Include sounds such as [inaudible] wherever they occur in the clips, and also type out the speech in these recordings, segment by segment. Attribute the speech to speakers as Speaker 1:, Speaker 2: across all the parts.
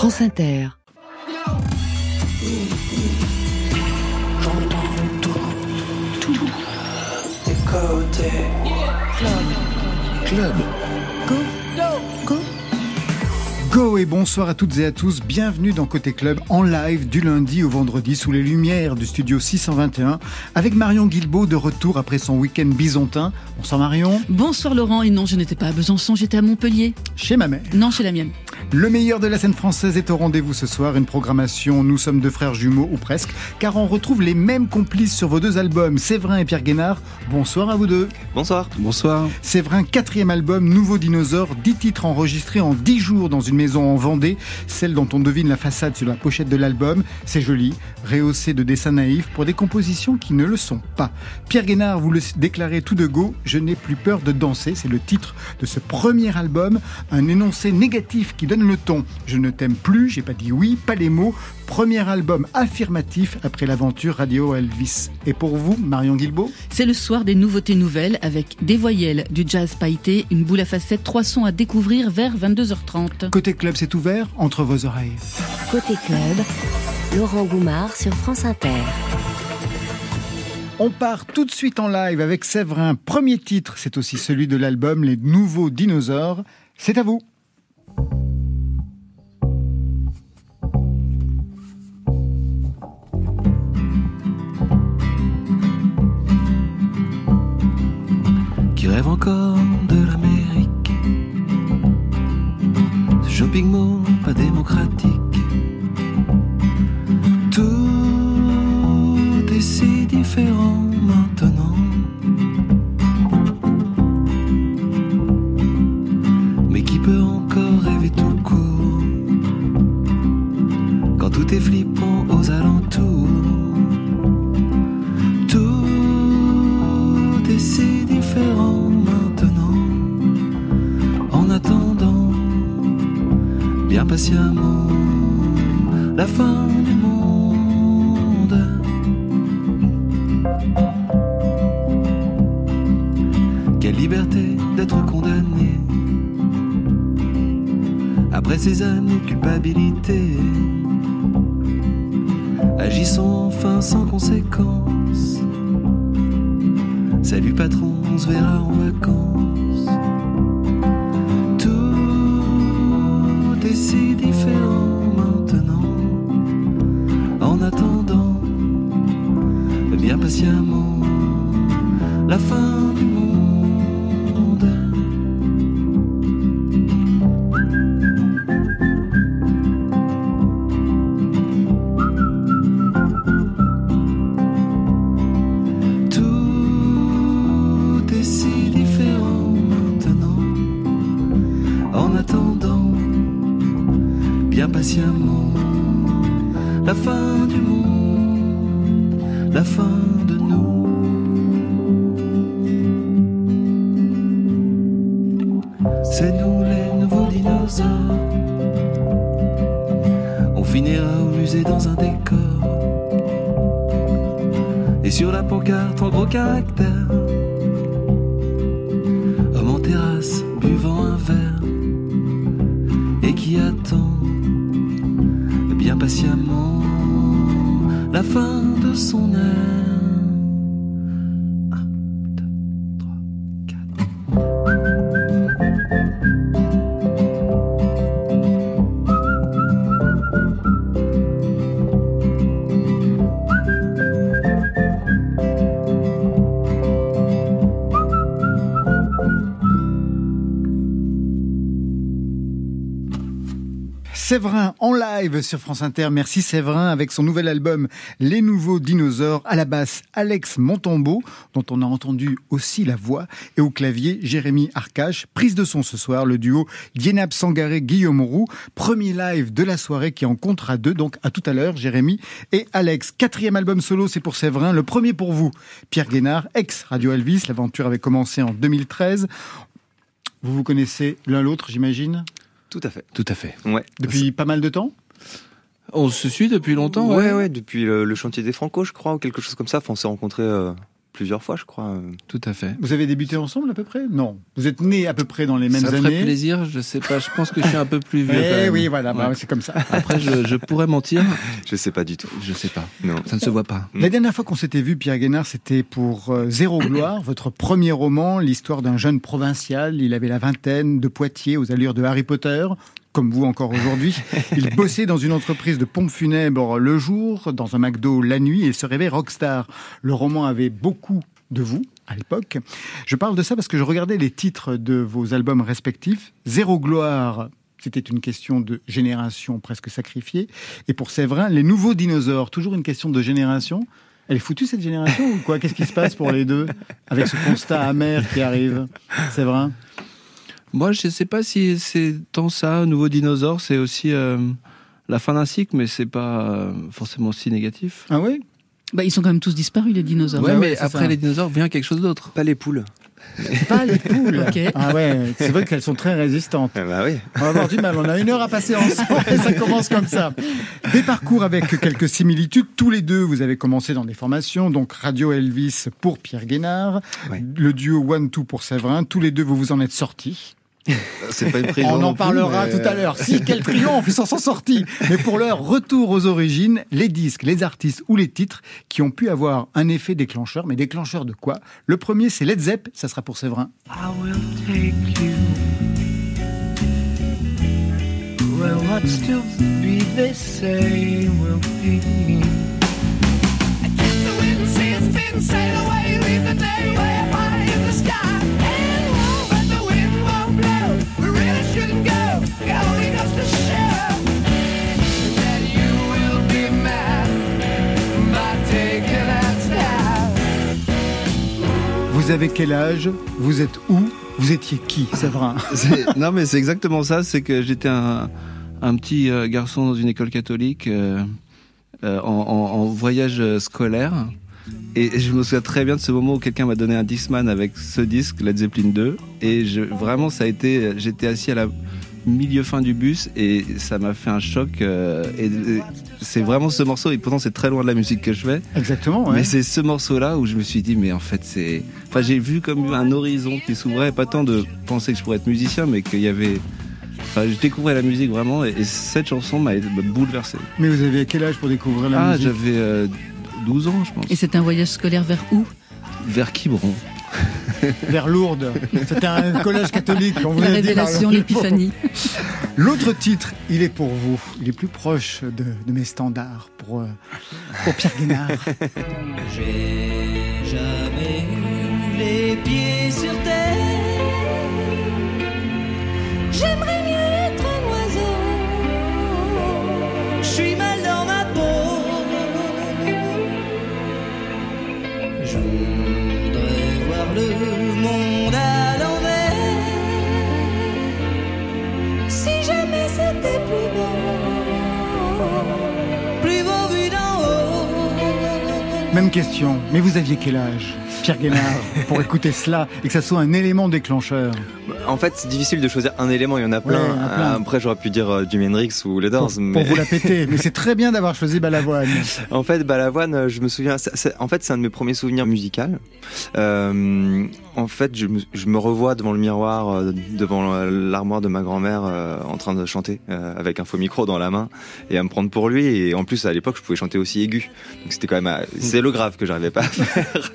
Speaker 1: France Inter.
Speaker 2: Club. Go. Go. Go et bonsoir à toutes et à tous. Bienvenue dans Côté Club en live du lundi au vendredi sous les lumières du studio 621 avec Marion Guilbault de retour après son week-end bisontin. Bonsoir Marion.
Speaker 3: Bonsoir Laurent. Et non, je n'étais pas à Besançon, j'étais à Montpellier.
Speaker 2: Chez ma mère.
Speaker 3: Non, chez la mienne.
Speaker 2: Le meilleur de la scène française est au rendez-vous ce soir. Une programmation Nous sommes deux frères jumeaux ou presque, car on retrouve les mêmes complices sur vos deux albums, Séverin et Pierre Guénard. Bonsoir à vous deux.
Speaker 4: Bonsoir.
Speaker 5: Bonsoir.
Speaker 2: Séverin, quatrième album, Nouveau Dinosaure, dix titres enregistrés en dix jours dans une maison en Vendée, celle dont on devine la façade sur la pochette de l'album. C'est joli, rehaussé de dessins naïfs pour des compositions qui ne le sont pas. Pierre Guénard, vous le déclarez tout de go, Je n'ai plus peur de danser, c'est le titre de ce premier album, un énoncé négatif qui donne le ton. Je ne t'aime plus, j'ai pas dit oui, pas les mots. Premier album affirmatif après l'aventure Radio Elvis. Et pour vous, Marion Guilbault
Speaker 3: C'est le soir des nouveautés nouvelles avec des voyelles, du jazz pailleté, une boule à facettes, trois sons à découvrir vers 22h30.
Speaker 2: Côté club, c'est ouvert entre vos oreilles.
Speaker 1: Côté club, Laurent Goumard sur France Inter.
Speaker 2: On part tout de suite en live avec Séverin. Premier titre, c'est aussi celui de l'album Les Nouveaux Dinosaures. C'est à vous.
Speaker 6: Rêve encore de l'Amérique. Ce shopping mall pas démocratique C'est nous les nouveaux dinosaures. On finira au musée dans un décor. Et sur la pancarte en gros caractères Homme en terrasse buvant un verre Et qui attend bien patiemment La fin de son air
Speaker 2: Séverin en live sur France Inter. Merci Séverin avec son nouvel album Les Nouveaux Dinosaures. À la basse, Alex Montambeau, dont on a entendu aussi la voix, et au clavier, Jérémy Arcache. Prise de son ce soir, le duo Dienab Sangaré Guillaume Roux. Premier live de la soirée qui en comptera deux. Donc à tout à l'heure, Jérémy et Alex. Quatrième album solo, c'est pour Séverin. Le premier pour vous, Pierre Guénard, ex Radio Elvis. L'aventure avait commencé en 2013. Vous vous connaissez l'un l'autre, j'imagine?
Speaker 4: Tout à fait.
Speaker 5: Tout à fait.
Speaker 4: Ouais.
Speaker 2: Depuis pas mal de temps
Speaker 5: On se suit depuis longtemps
Speaker 4: Ouais, ouais, depuis le, le chantier des Franco, je crois, ou quelque chose comme ça. Enfin, on s'est rencontrés euh, plusieurs fois, je crois.
Speaker 6: Tout à fait.
Speaker 2: Vous avez débuté ensemble à peu près? Non. Vous êtes nés à peu près dans les mêmes
Speaker 6: ça
Speaker 2: années.
Speaker 6: Ça ferait plaisir, je sais pas, je pense que je suis un peu plus vieux.
Speaker 2: Eh oui, voilà, bah, c'est comme ça.
Speaker 6: Après, je, je, pourrais mentir. [laughs]
Speaker 4: Je sais pas du tout.
Speaker 6: Je sais pas. Non, ça ne se voit pas.
Speaker 2: La dernière fois qu'on s'était vu, Pierre Guénard, c'était pour euh, Zéro Gloire, votre premier roman, l'histoire d'un jeune provincial. Il avait la vingtaine, de Poitiers, aux allures de Harry Potter comme vous encore aujourd'hui. [laughs] Il bossait dans une entreprise de pompes funèbres le jour, dans un McDo la nuit et se rêvait rockstar. Le roman avait beaucoup de vous à l'époque. Je parle de ça parce que je regardais les titres de vos albums respectifs. Zéro gloire, c'était une question de génération presque sacrifiée. Et pour Séverin, les nouveaux dinosaures, toujours une question de génération. Elle est foutue cette génération ou quoi? Qu'est-ce qui se passe pour les deux avec ce constat amer qui arrive? Séverin?
Speaker 6: Moi, je ne sais pas si c'est tant ça, Nouveau Dinosaure, c'est aussi euh, la fin d'un cycle, mais c'est pas euh, forcément si négatif.
Speaker 2: Ah oui?
Speaker 3: Bah, Ils sont quand même tous disparus, les dinosaures.
Speaker 6: Ouais,
Speaker 2: Ah
Speaker 6: mais
Speaker 2: ouais, c'est
Speaker 6: après
Speaker 2: ça.
Speaker 6: les dinosaures vient quelque chose d'autre.
Speaker 4: Pas les poules. [laughs]
Speaker 3: Pas les poules, ok.
Speaker 2: Ah ouais, c'est vrai qu'elles sont très résistantes.
Speaker 4: Ah bah oui.
Speaker 2: On va avoir du mal, on a une heure à passer ensemble et [laughs] ça commence comme ça. Des parcours avec quelques similitudes. Tous les deux, vous avez commencé dans des formations, donc Radio Elvis pour Pierre Guénard,
Speaker 4: Ouais.
Speaker 2: le duo One Two pour Séverin. Tous les deux, vous vous en êtes sortis.
Speaker 4: C'est pas une prison.
Speaker 2: On en parlera
Speaker 4: mais-
Speaker 2: tout à l'heure. [laughs] Si, quel triomphe, ils s'en sont sortis. Mais pour l'heure, retour aux origines, les disques, les artistes ou les titres qui ont pu avoir un effet déclencheur. Mais déclencheur de quoi? Le premier, c'est Led Zepp, ça sera pour Séverin.
Speaker 7: I will take you where what's to be the same will be.
Speaker 8: Against the wind, it's been sail away,
Speaker 2: Vous avez quel âge Vous êtes où Vous étiez qui, [laughs] Séverin [laughs]
Speaker 6: non, mais c'est exactement ça. C'est que j'étais un, un petit euh, garçon dans une école catholique euh, euh, en, en- en voyage scolaire. Et je me souviens très bien de ce moment où quelqu'un m'a donné un Discman avec ce disque, Led Zeppelin 2. Et je, vraiment, ça a été. J'étais assis à la milieu fin du bus et ça m'a fait un choc. euh, et et c'est vraiment ce morceau. Et pourtant, c'est très loin de la musique que je fais.
Speaker 2: Exactement, ouais.
Speaker 6: Mais c'est ce morceau-là où je me suis dit, mais en fait, c'est. Enfin, j'ai vu comme un horizon qui s'ouvrait, pas tant de penser que je pourrais être musicien, mais qu'il y avait. Enfin, je découvrais la musique vraiment, et, et cette chanson m'a bouleversé.
Speaker 2: Mais vous avez quel âge pour découvrir la
Speaker 6: Ah,
Speaker 2: musique?
Speaker 6: j'avais euh, 12 ans, je pense.
Speaker 3: Et c'est un voyage scolaire vers où?
Speaker 6: Vers Quiberon. [laughs]
Speaker 2: Vers Lourdes. C'était un collège catholique. On vous
Speaker 3: La révélation, l'épiphanie.
Speaker 2: L'autre titre, il est pour vous. Il est plus proche de, de mes standards pour, euh, pour Pierre Guénard. [laughs]
Speaker 9: J'ai jamais eu les pieds sur terre. J'aimerais mieux le monde à l'envers. Si jamais c'était plus beau, plus beau vu d'en haut.
Speaker 2: Même question. Mais vous aviez quel âge, Pierre Guénard, pour [laughs] écouter cela et que ça soit un élément déclencheur
Speaker 4: En fait, c'est difficile de choisir un élément, il y en a plein.
Speaker 2: Ouais, il y en a plein.
Speaker 4: Après, j'aurais pu dire euh, Jimi Hendrix ou les Doors.
Speaker 2: pour,
Speaker 4: mais...
Speaker 2: pour vous la [laughs] péter. Mais c'est très bien d'avoir choisi Balavoine. [laughs]
Speaker 4: En fait, Balavoine, euh, je me souviens. c'est- c'est- en fait, c'est un de mes premiers souvenirs musicaux. Euh, en fait, je me, je me revois devant le miroir, euh, devant l'armoire de ma grand-mère, euh, en train de chanter euh, avec un faux micro dans la main et à me prendre pour lui. Et en plus, à l'époque, je pouvais chanter aussi aigu. Donc c'était quand même, euh, c'est le grave que j'arrivais pas à faire.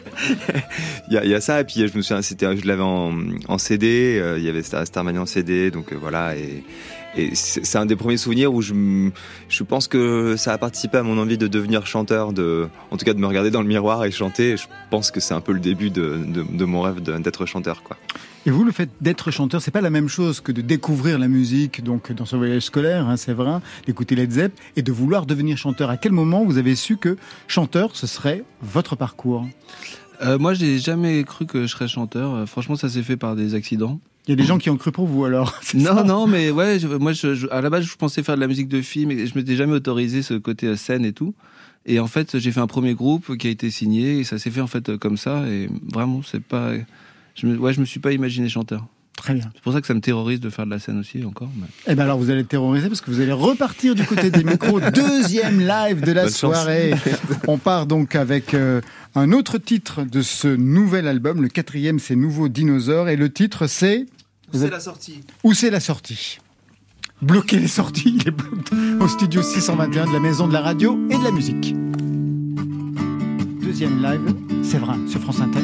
Speaker 4: [laughs] il, y a, ça. Et puis je me souviens, c'était, je l'avais en, CD. euh, il y avait Star, Starmania en CD. Donc euh, voilà. Et, c'est un des premiers souvenirs où je, je pense que ça a participé à mon envie de devenir chanteur, de, en tout cas de me regarder dans le miroir et chanter. Et je pense que c'est un peu le début de, de, mon rêve d'être chanteur. Quoi.
Speaker 2: Et vous, le fait d'être chanteur, c'est pas la même chose que de découvrir la musique, donc dans ce voyage scolaire, hein, c'est vrai, d'écouter Led Zepp et de vouloir devenir chanteur. À quel moment vous avez su que chanteur, ce serait votre parcours?
Speaker 6: Euh, moi, j'ai jamais cru que je serais chanteur. Euh, franchement, ça s'est fait par des accidents.
Speaker 2: Il y a des gens qui ont cru pour vous alors. [laughs]
Speaker 6: Non,
Speaker 2: ça
Speaker 6: non, mais ouais, je- moi, je, je- à la base, je pensais faire de la musique de film et je m'étais jamais autorisé ce côté euh, scène et tout. Et en fait, j'ai fait un premier groupe qui a été signé et ça s'est fait en fait euh, comme ça. Et vraiment, c'est pas, je me, ouais, je me suis pas imaginé chanteur.
Speaker 2: Très bien.
Speaker 10: C'est pour ça que ça me terrorise de faire de la scène aussi encore. mais-
Speaker 2: Eh ben alors vous allez être terroriser parce que vous allez repartir du côté des micros. [laughs] Deuxième live de la
Speaker 4: Bonne
Speaker 2: soirée. On part donc avec euh, un autre titre de ce nouvel album. Le quatrième, c'est Nouveau Dinosaure. Et le titre, c'est
Speaker 10: C'est la sortie?
Speaker 2: Où c'est la sortie? Bloquer les sorties il est bloqué au studio 621 de la Maison de la Radio et de la Musique. Deuxième live, Séverin, sur France Inter.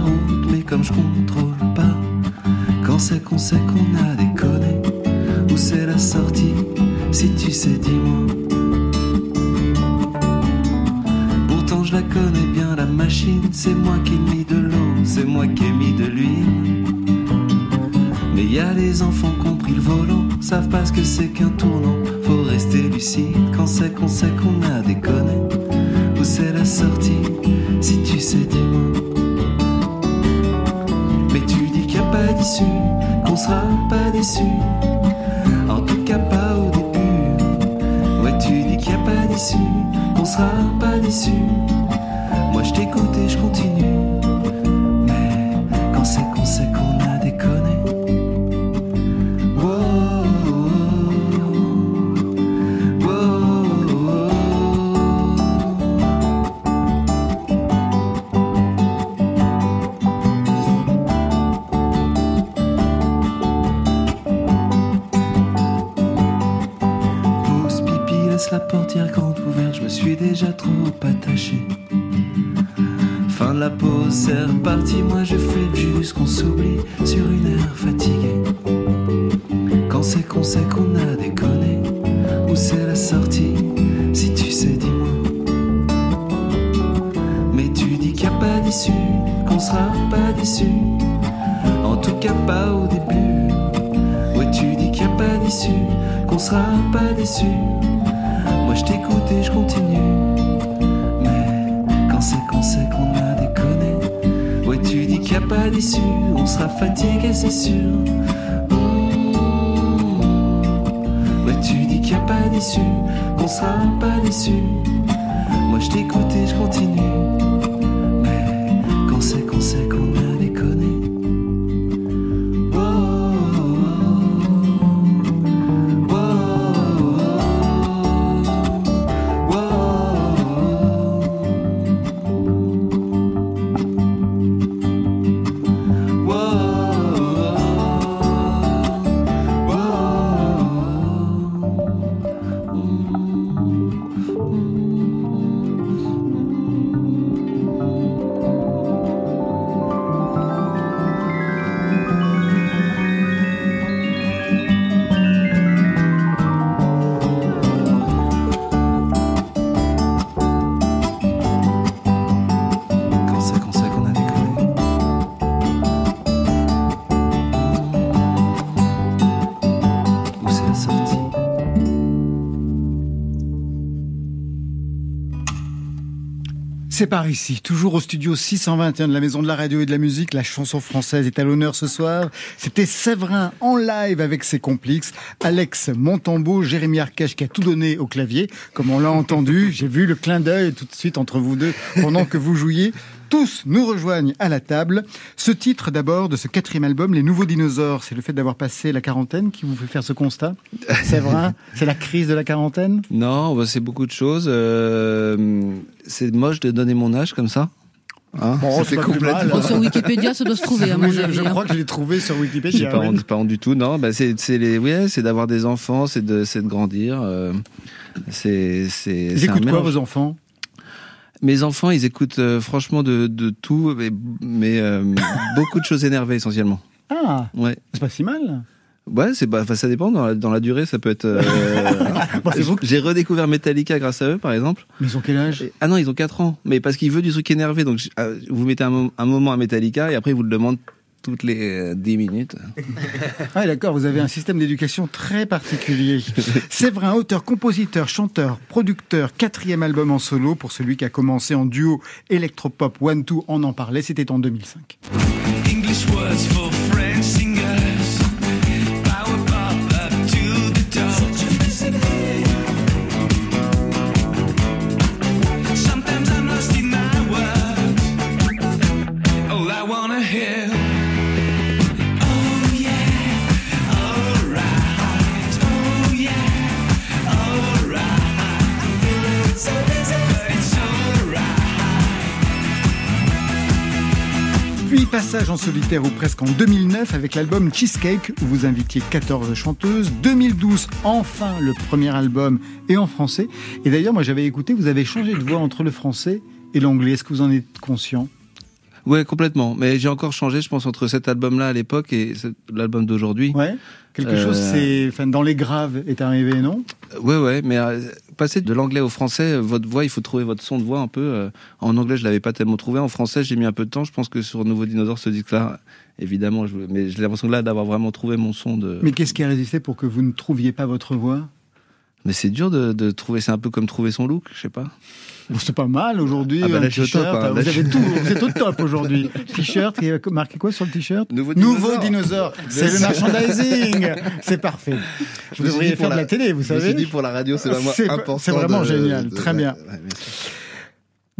Speaker 6: Route, mais comme je contrôle pas, quand c'est qu'on sait qu'on a déconné, où c'est la sortie Si tu sais, dis-moi. Pourtant je la connais bien, la machine, c'est moi qui ai mis de l'eau, c'est moi qui ai mis de l'huile. Mais y a les enfants qui ont pris le volant, savent pas ce que c'est qu'un tournant. Faut rester lucide quand c'est qu'on sait Si tu sais, dis-moi. Mais tu dis qu'il n'y a pas d'issue, qu'on sera pas déçu. En tout cas, pas au début. Ouais, tu dis qu'il n'y a pas d'issue, qu'on sera pas déçu. Moi, je t'écoute et je continue. Mais quand c'est qu'on sait qu'on a déconné, ouais, tu dis qu'il n'y a pas d'issue, on sera fatigué, c'est sûr. Tu dis qu'il n'y a pas d'issue, qu'on sera pas déçu. Moi, je t'écoute et je continue. Mais quand c'est qu'on sait qu'on C'est
Speaker 2: par ici, toujours au studio 621 de la Maison de la Radio et de la Musique. La chanson française est à l'honneur ce soir. C'était Séverin live avec ses complices. Alex Montambeau, Jérémy Arcache qui a tout donné au clavier, comme on l'a entendu. J'ai vu le clin d'œil tout de suite entre vous deux pendant que vous jouiez. Tous nous rejoignent à la table. Ce titre d'abord de ce quatrième album, Les Nouveaux Dinosaures, c'est le fait d'avoir passé la quarantaine qui vous fait faire ce constat Séverin, c'est la crise de la quarantaine?
Speaker 10: Non, bah, c'est beaucoup de choses. euh, c'est moche de donner mon âge comme ça. Hein
Speaker 2: Bon, c'est
Speaker 10: complètement-
Speaker 2: mal.
Speaker 3: Bon, sur Wikipédia, ça doit se trouver, à mon
Speaker 2: Oui, je,
Speaker 3: avis.
Speaker 2: je
Speaker 3: hein.
Speaker 2: crois que je l'ai trouvé sur
Speaker 10: J'ai
Speaker 2: Wikipédia.
Speaker 10: pas
Speaker 2: ouais.
Speaker 10: honte, pas honte du tout, non. Bah c'est c'est les, ouais, c'est d'avoir des enfants, c'est de, c'est de grandir. euh, c'est, c'est.
Speaker 2: Ils écoutent quoi vos enfants?
Speaker 10: Mes enfants, ils écoutent euh, franchement de, de tout, mais, mais euh, beaucoup de choses énervées essentiellement.
Speaker 2: Ah,
Speaker 10: Ouais,
Speaker 2: c'est pas si mal.
Speaker 10: Ouais, c'est bah, enfin, ça dépend. Dans la, dans la durée, ça peut être. euh, [laughs]
Speaker 2: Bon, c'est vous.
Speaker 10: J'ai redécouvert Metallica grâce à eux, par exemple.
Speaker 2: Mais ils ont quel âge?
Speaker 10: Ah non, ils ont 4 ans. Mais parce qu'il veut du truc énervé. Donc, ah, vous mettez un, mo- un moment à Metallica et après, il vous le demande
Speaker 6: toutes les euh, 10 minutes. [laughs]
Speaker 2: Ah d'accord, vous avez un système d'éducation très particulier. [laughs] Séverin, auteur, compositeur, chanteur, producteur, quatrième album en solo pour celui qui a commencé en duo électropop One Two, on en parlait, c'était en 2005.
Speaker 7: English words for
Speaker 2: Puis passage en solitaire ou presque en 2009 avec l'album Cheesecake où vous invitiez 14 chanteuses. 2012, enfin le premier album et en français. Et d'ailleurs, moi j'avais écouté, vous avez changé de voix entre le français et l'anglais. Est-ce que vous en êtes conscient?
Speaker 6: Ouais, complètement. Mais j'ai encore changé, je pense, entre cet album-là à l'époque et l'album d'aujourd'hui.
Speaker 2: Ouais. Quelque
Speaker 6: Euh,
Speaker 2: chose, c'est, enfin, dans les graves est arrivé, non?
Speaker 6: Ouais, ouais, mais euh, passer de l'anglais au français, euh, votre voix, il faut trouver votre son de voix un peu. euh, en anglais, je l'avais pas tellement trouvé. En français, j'ai mis un peu de temps. Je pense que sur Nouveau Dinosaure, ce disque-là, évidemment, je, mais j'ai l'impression là d'avoir vraiment trouvé mon son de.
Speaker 2: Mais qu'est-ce qui a résisté pour que vous ne trouviez pas votre voix?
Speaker 6: Mais c'est dur de, de trouver. C'est un peu comme trouver son look, je sais pas.
Speaker 2: C'est pas mal aujourd'hui.
Speaker 6: Ah bah là, je top,
Speaker 2: t-shirt,
Speaker 6: hein.
Speaker 2: vous,
Speaker 6: Là,
Speaker 2: avez tout, vous êtes au top aujourd'hui. [laughs] T-shirt, il y a marqué quoi sur le t-shirt?
Speaker 6: Nouveau
Speaker 2: Nouveau dinosaure. C'est le merchandising. [laughs] C'est parfait. Vous devriez faire de la télé, vous
Speaker 6: Je me suis
Speaker 2: savez.
Speaker 6: dit pour la radio, c'est vraiment
Speaker 2: C'est-
Speaker 6: important.
Speaker 2: c'est vraiment
Speaker 6: de-
Speaker 2: génial.
Speaker 6: de-
Speaker 2: Très bien.
Speaker 6: ouais.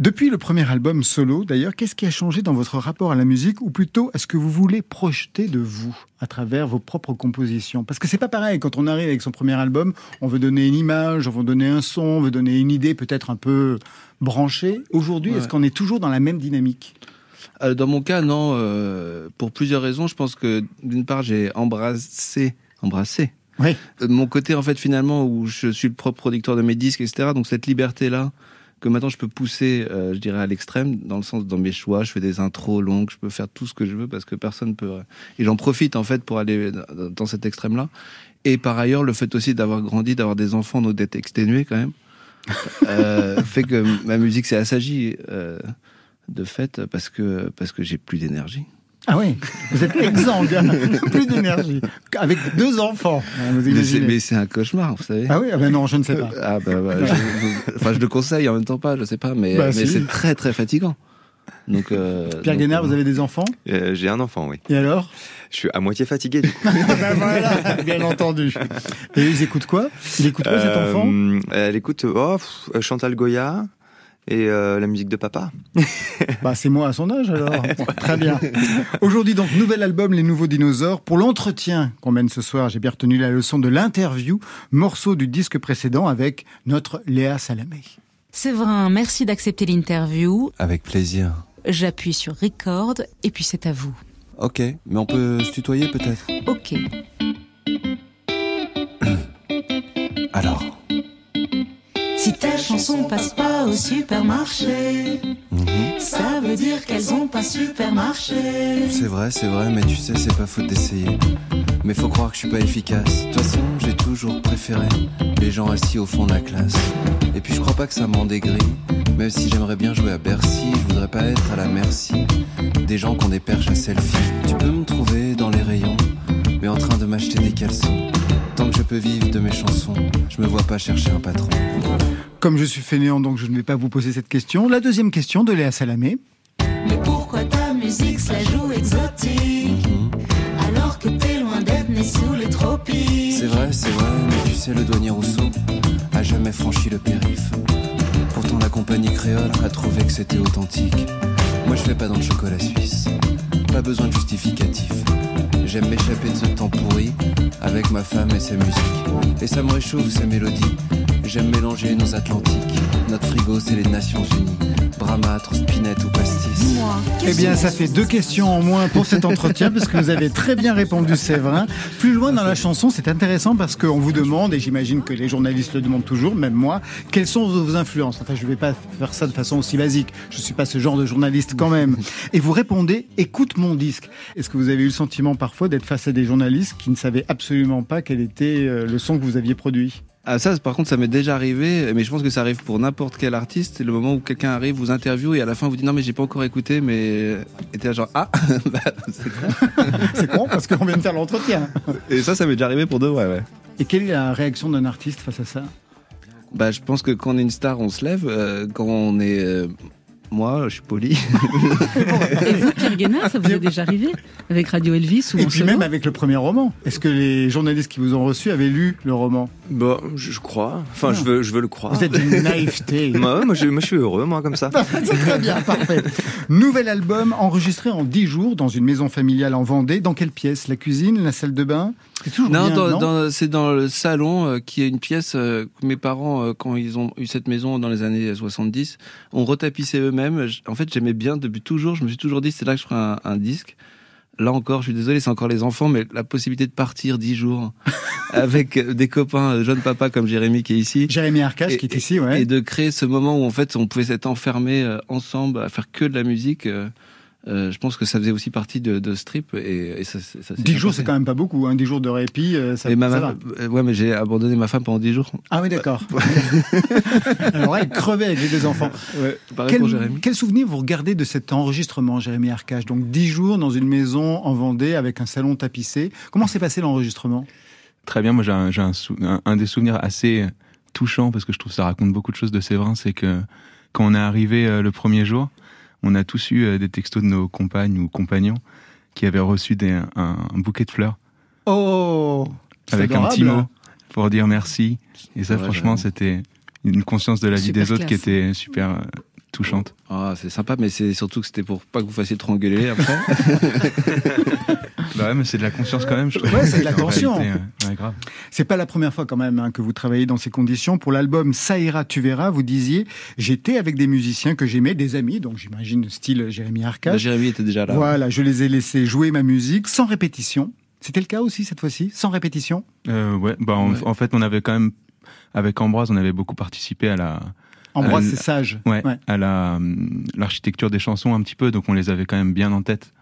Speaker 2: Depuis le premier album solo, d'ailleurs, qu'est-ce qui a changé dans votre rapport à la musique, ou plutôt est-ce que vous voulez projeter de vous à travers vos propres compositions? Parce que c'est pas pareil. Quand on arrive avec son premier album, on veut donner une image, on veut donner un son, on veut donner une idée peut-être un peu branchée. Aujourd'hui,
Speaker 6: Ouais.
Speaker 2: est-ce qu'on est toujours dans la même dynamique?
Speaker 6: Euh, dans mon cas, non. euh, pour plusieurs raisons. Je pense que d'une part, j'ai embrassé, embrassé
Speaker 2: Oui.
Speaker 6: Euh, mon côté en fait finalement où je suis le propre producteur de mes disques, etc. Donc cette liberté là que maintenant je peux pousser, euh, je dirais à l'extrême, dans le sens dans mes choix, je fais des intros longues, je peux faire tout ce que je veux parce que personne peut. euh, Et j'en profite en fait pour aller dans- cet extrême là. Et par ailleurs, le fait aussi d'avoir grandi, d'avoir des enfants, donc d'être exténué quand même, [laughs] euh, fait que ma musique s'est assagie euh, de fait parce que parce que j'ai plus d'énergie.
Speaker 2: Ah oui, vous êtes exsangue, hein. [laughs] plus d'énergie, avec deux enfants. hein, vous
Speaker 6: Mais c'est-
Speaker 2: imaginez.
Speaker 6: Mais c'est un cauchemar, vous savez.
Speaker 2: Ah oui, ah ben non, je ne sais pas.
Speaker 6: Ah bah, bah, je, enfin je le conseille en même temps pas, je sais pas, mais,
Speaker 2: Bah,
Speaker 6: mais
Speaker 2: si.
Speaker 6: c'est très très fatigant. Donc euh,
Speaker 2: Pierre
Speaker 6: donc,
Speaker 2: Guénard,
Speaker 6: euh,
Speaker 2: vous avez des enfants?
Speaker 4: Euh, J'ai un enfant, oui.
Speaker 2: Et alors?
Speaker 4: Je suis à moitié fatigué. Du coup. [laughs]
Speaker 2: Ah ben voilà, bien entendu. Et ils écoutent quoi? Il écoute quoi cet enfant?
Speaker 4: Euh, Elle écoute oh, pff, Chantal Goya et euh, la musique de papa. [laughs]
Speaker 2: Bah, c'est moi à son âge alors. Très bien. Aujourd'hui donc nouvel album Les Nouveaux Dinosaures. Pour l'entretien qu'on mène ce soir, j'ai bien retenu la leçon de l'interview, morceau du disque précédent avec notre Léa Salamé.
Speaker 11: Séverin, merci d'accepter l'interview.
Speaker 12: Avec plaisir.
Speaker 11: J'appuie sur record et puis c'est à vous.
Speaker 12: Ok, mais on peut se tutoyer peut-être
Speaker 11: Ok.
Speaker 12: Alors
Speaker 11: Si ta chanson passe pas au supermarché, ça veut dire qu'elles ont pas supermarché.
Speaker 12: C'est vrai, c'est vrai, mais tu sais, c'est pas faute d'essayer. Mais faut croire que je suis pas efficace. De toute façon, j'ai toujours préféré les gens assis au fond de la classe. Et puis je crois pas que ça m'en dégris. Même si j'aimerais bien jouer à Bercy, je voudrais pas être à la merci des gens qui ont des perches à selfie. Tu peux me trouver dans les rayons, mais en train de m'acheter des caleçons. Tant que je peux vivre de mes chansons, je me vois pas chercher un patron.
Speaker 2: Comme je suis fainéant, donc je ne vais pas vous poser cette question. La deuxième question de Léa Salamé.
Speaker 11: Mais pourquoi ta musique se la joue exotique? Alors que t'es loin d'être né sous les tropiques
Speaker 12: C'est vrai, c'est vrai, mais tu sais, le douanier Rousseau a jamais franchi le périph. Pourtant, la compagnie créole a trouvé que c'était authentique. Moi, je fais pas dans le chocolat suisse. Pas besoin de justificatif. J'aime m'échapper de ce temps pourri avec ma femme et ses musiques. Et ça me réchauffe ces mélodies. J'aime mélanger nos Atlantiques. Notre frigo, c'est les Nations Unies. Bramâtre, spinette ou pastis.
Speaker 11: Moi,
Speaker 2: Eh bien, ça fait deux questions en moins pour cet entretien parce que vous avez très bien répondu, Séverin. Plus loin dans la chanson, c'est intéressant parce qu'on vous demande, et j'imagine que les journalistes le demandent toujours, même moi, quelles sont vos influences? Enfin, je ne vais pas faire ça de façon aussi basique. Je ne suis pas ce genre de journaliste quand même. Et vous répondez, écoute mon disque. Est-ce que vous avez eu le sentiment parfois d'être face à des journalistes qui ne savaient absolument pas quel était euh, le son que vous aviez produit?
Speaker 6: Ah ça, par contre, ça m'est déjà arrivé, mais je pense que ça arrive pour n'importe quel artiste. C'est le moment où quelqu'un arrive, vous interviewe et à la fin vous dit non mais j'ai pas encore écouté, mais et t'es là genre ah, [laughs] bah, c'est con. [laughs]
Speaker 2: C'est con parce qu'on vient de faire l'entretien.
Speaker 6: Et ça, ça m'est déjà arrivé pour de vrai, ouais.
Speaker 2: Et quelle est la réaction d'un artiste face à ça?
Speaker 6: Bah, je pense que quand on est une star, on se lève. euh, quand on est euh, moi, je suis poli. [laughs]
Speaker 3: Et vous, Pierre Guénard, ça vous est déjà arrivé Avec Radio Elvis ou
Speaker 2: Et puis même avec le premier roman. Est-ce que les journalistes qui vous ont reçu avaient lu le roman?
Speaker 4: Bon, je, crois. Enfin,
Speaker 2: Ah.
Speaker 4: je veux, je veux le croire.
Speaker 2: Vous êtes d'une naïveté. [laughs]
Speaker 4: Moi, moi, je, moi, je suis heureux, moi, comme ça. [laughs]
Speaker 2: C'est très bien, parfait. Nouvel album enregistré en 10 jours dans une maison familiale en Vendée. Dans quelle pièce? La cuisine La salle de bain? Toujours
Speaker 6: Non,
Speaker 2: bien,
Speaker 6: dans-
Speaker 2: non
Speaker 6: c'est dans le salon euh, qui est une pièce euh, que mes parents, euh, quand ils ont eu cette maison dans les années 70, ont retapissé eux-mêmes. En fait, j'aimais bien depuis toujours. Je me suis toujours dit, c'est là que je ferai un, un disque. Là encore, je suis désolé, c'est encore les enfants, mais la possibilité de partir dix jours [laughs] avec des copains, jeunes papas comme Jérémy qui est ici.
Speaker 2: Jérémy Arcache qui est ici, ouais.
Speaker 6: Et de créer ce moment où en fait on pouvait s'être enfermés euh, ensemble à faire que de la musique. Euh, je pense que ça faisait aussi partie de, de Strip et, et ça, ça s'est
Speaker 2: 10
Speaker 6: bien
Speaker 2: jours, c'est quand même pas beaucoup. Hein. 10 jours de répit, euh, ça,
Speaker 6: Et ma
Speaker 2: ça va.
Speaker 6: euh, ouais, mais j'ai abandonné ma femme pendant 10 jours.
Speaker 2: Ah oui, d'accord. [laughs] Alors elle crevait avec les deux enfants.
Speaker 6: Ouais, pareil pour Jérémy.
Speaker 2: Quel, quel souvenir vous regardez de cet enregistrement, Jérémy Arcache Donc 10 jours dans une maison en Vendée avec un salon tapissé. Comment s'est passé l'enregistrement?
Speaker 13: Très bien, moi j'ai un, j'ai un, sou- un- un des souvenirs assez touchants parce que je trouve que ça raconte beaucoup de choses de Séverin, c'est que quand on est arrivé euh, le premier jour, on a tous eu euh, des textos de nos compagnes ou compagnons qui avaient reçu des, un, un bouquet de fleurs.
Speaker 2: Oh!
Speaker 13: Avec un petit mot pour dire merci. Et ça,
Speaker 6: Ouais,
Speaker 13: franchement, c'était une conscience de la vie
Speaker 3: Super
Speaker 13: des autres qui était super euh, touchante.
Speaker 6: Ah, c'est sympa, mais c'est surtout que c'était pour pas que vous fassiez trop engueuler après. [laughs]
Speaker 13: Bah ouais, mais c'est de la conscience quand même, je trouve.
Speaker 2: Ouais, c'est de la
Speaker 13: réalité, euh, ouais, grave.
Speaker 2: C'est pas la première fois quand même hein, que vous travaillez dans ces conditions. Pour l'album Ça ira, tu verras, vous disiez j'étais avec des musiciens que j'aimais, des amis, donc j'imagine style Jérémy
Speaker 6: Là,
Speaker 2: Arcache.
Speaker 6: Jérémy était déjà là.
Speaker 2: Voilà, je les ai laissés jouer ma musique sans répétition. C'était le cas aussi cette fois-ci, sans répétition?
Speaker 13: Euh, ouais, bah
Speaker 6: Ouais.
Speaker 13: en fait, on avait quand même, avec Ambroise, on avait beaucoup participé à la,
Speaker 2: Ambroise, c'est sage.
Speaker 13: ouais,
Speaker 2: Ouais.
Speaker 13: à la hum, l'architecture des chansons un petit peu, donc on les avait quand même bien en tête.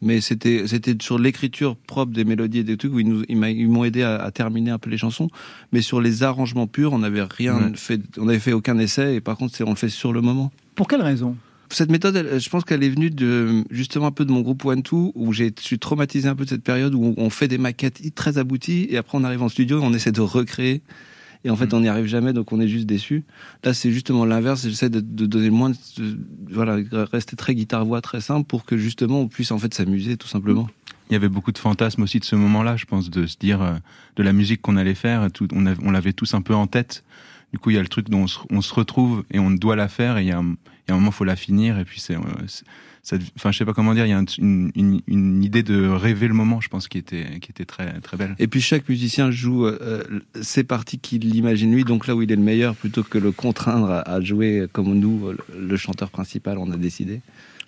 Speaker 6: Mais c'était c'était sur l'écriture propre des mélodies et des trucs où ils nous ils m'ont aidé à, à terminer un peu les chansons. Mais sur les arrangements purs, on n'avait rien
Speaker 13: Ouais.
Speaker 6: fait, on n'avait fait aucun essai. Et par contre, c'est on le fait sur le moment.
Speaker 2: Pour quelle raison?
Speaker 6: Cette méthode, elle, je pense qu'elle est venue de justement un peu de mon groupe One Two où j'ai je suis traumatisé un peu de cette période où on, on fait des maquettes très abouties et après on arrive en studio et on essaie de recréer et en fait on n'y arrive jamais donc on est juste déçu. Là c'est justement l'inverse, j'essaie de, de donner le moins, de, voilà, rester très guitare voix très simple pour que justement on puisse en fait s'amuser tout simplement.
Speaker 13: Il y avait beaucoup de fantasmes aussi de ce moment-là, je pense, de se dire euh, de la musique qu'on allait faire, tout, on, avait- on l'avait tous un peu en tête. Du coup, il y a le truc dont on se, on se retrouve et on doit la faire, et il y a un, il y a un moment, faut la finir, et puis c'est, euh, enfin, je sais pas comment dire, il y a un- une, une, une idée de rêver le moment, je pense, qui était, qui était très, très belle.
Speaker 6: Et puis chaque musicien joue euh, ses parties qu'il imagine lui, donc là où il est le meilleur, plutôt que le contraindre à, à jouer comme nous, le, le chanteur principal, on a décidé.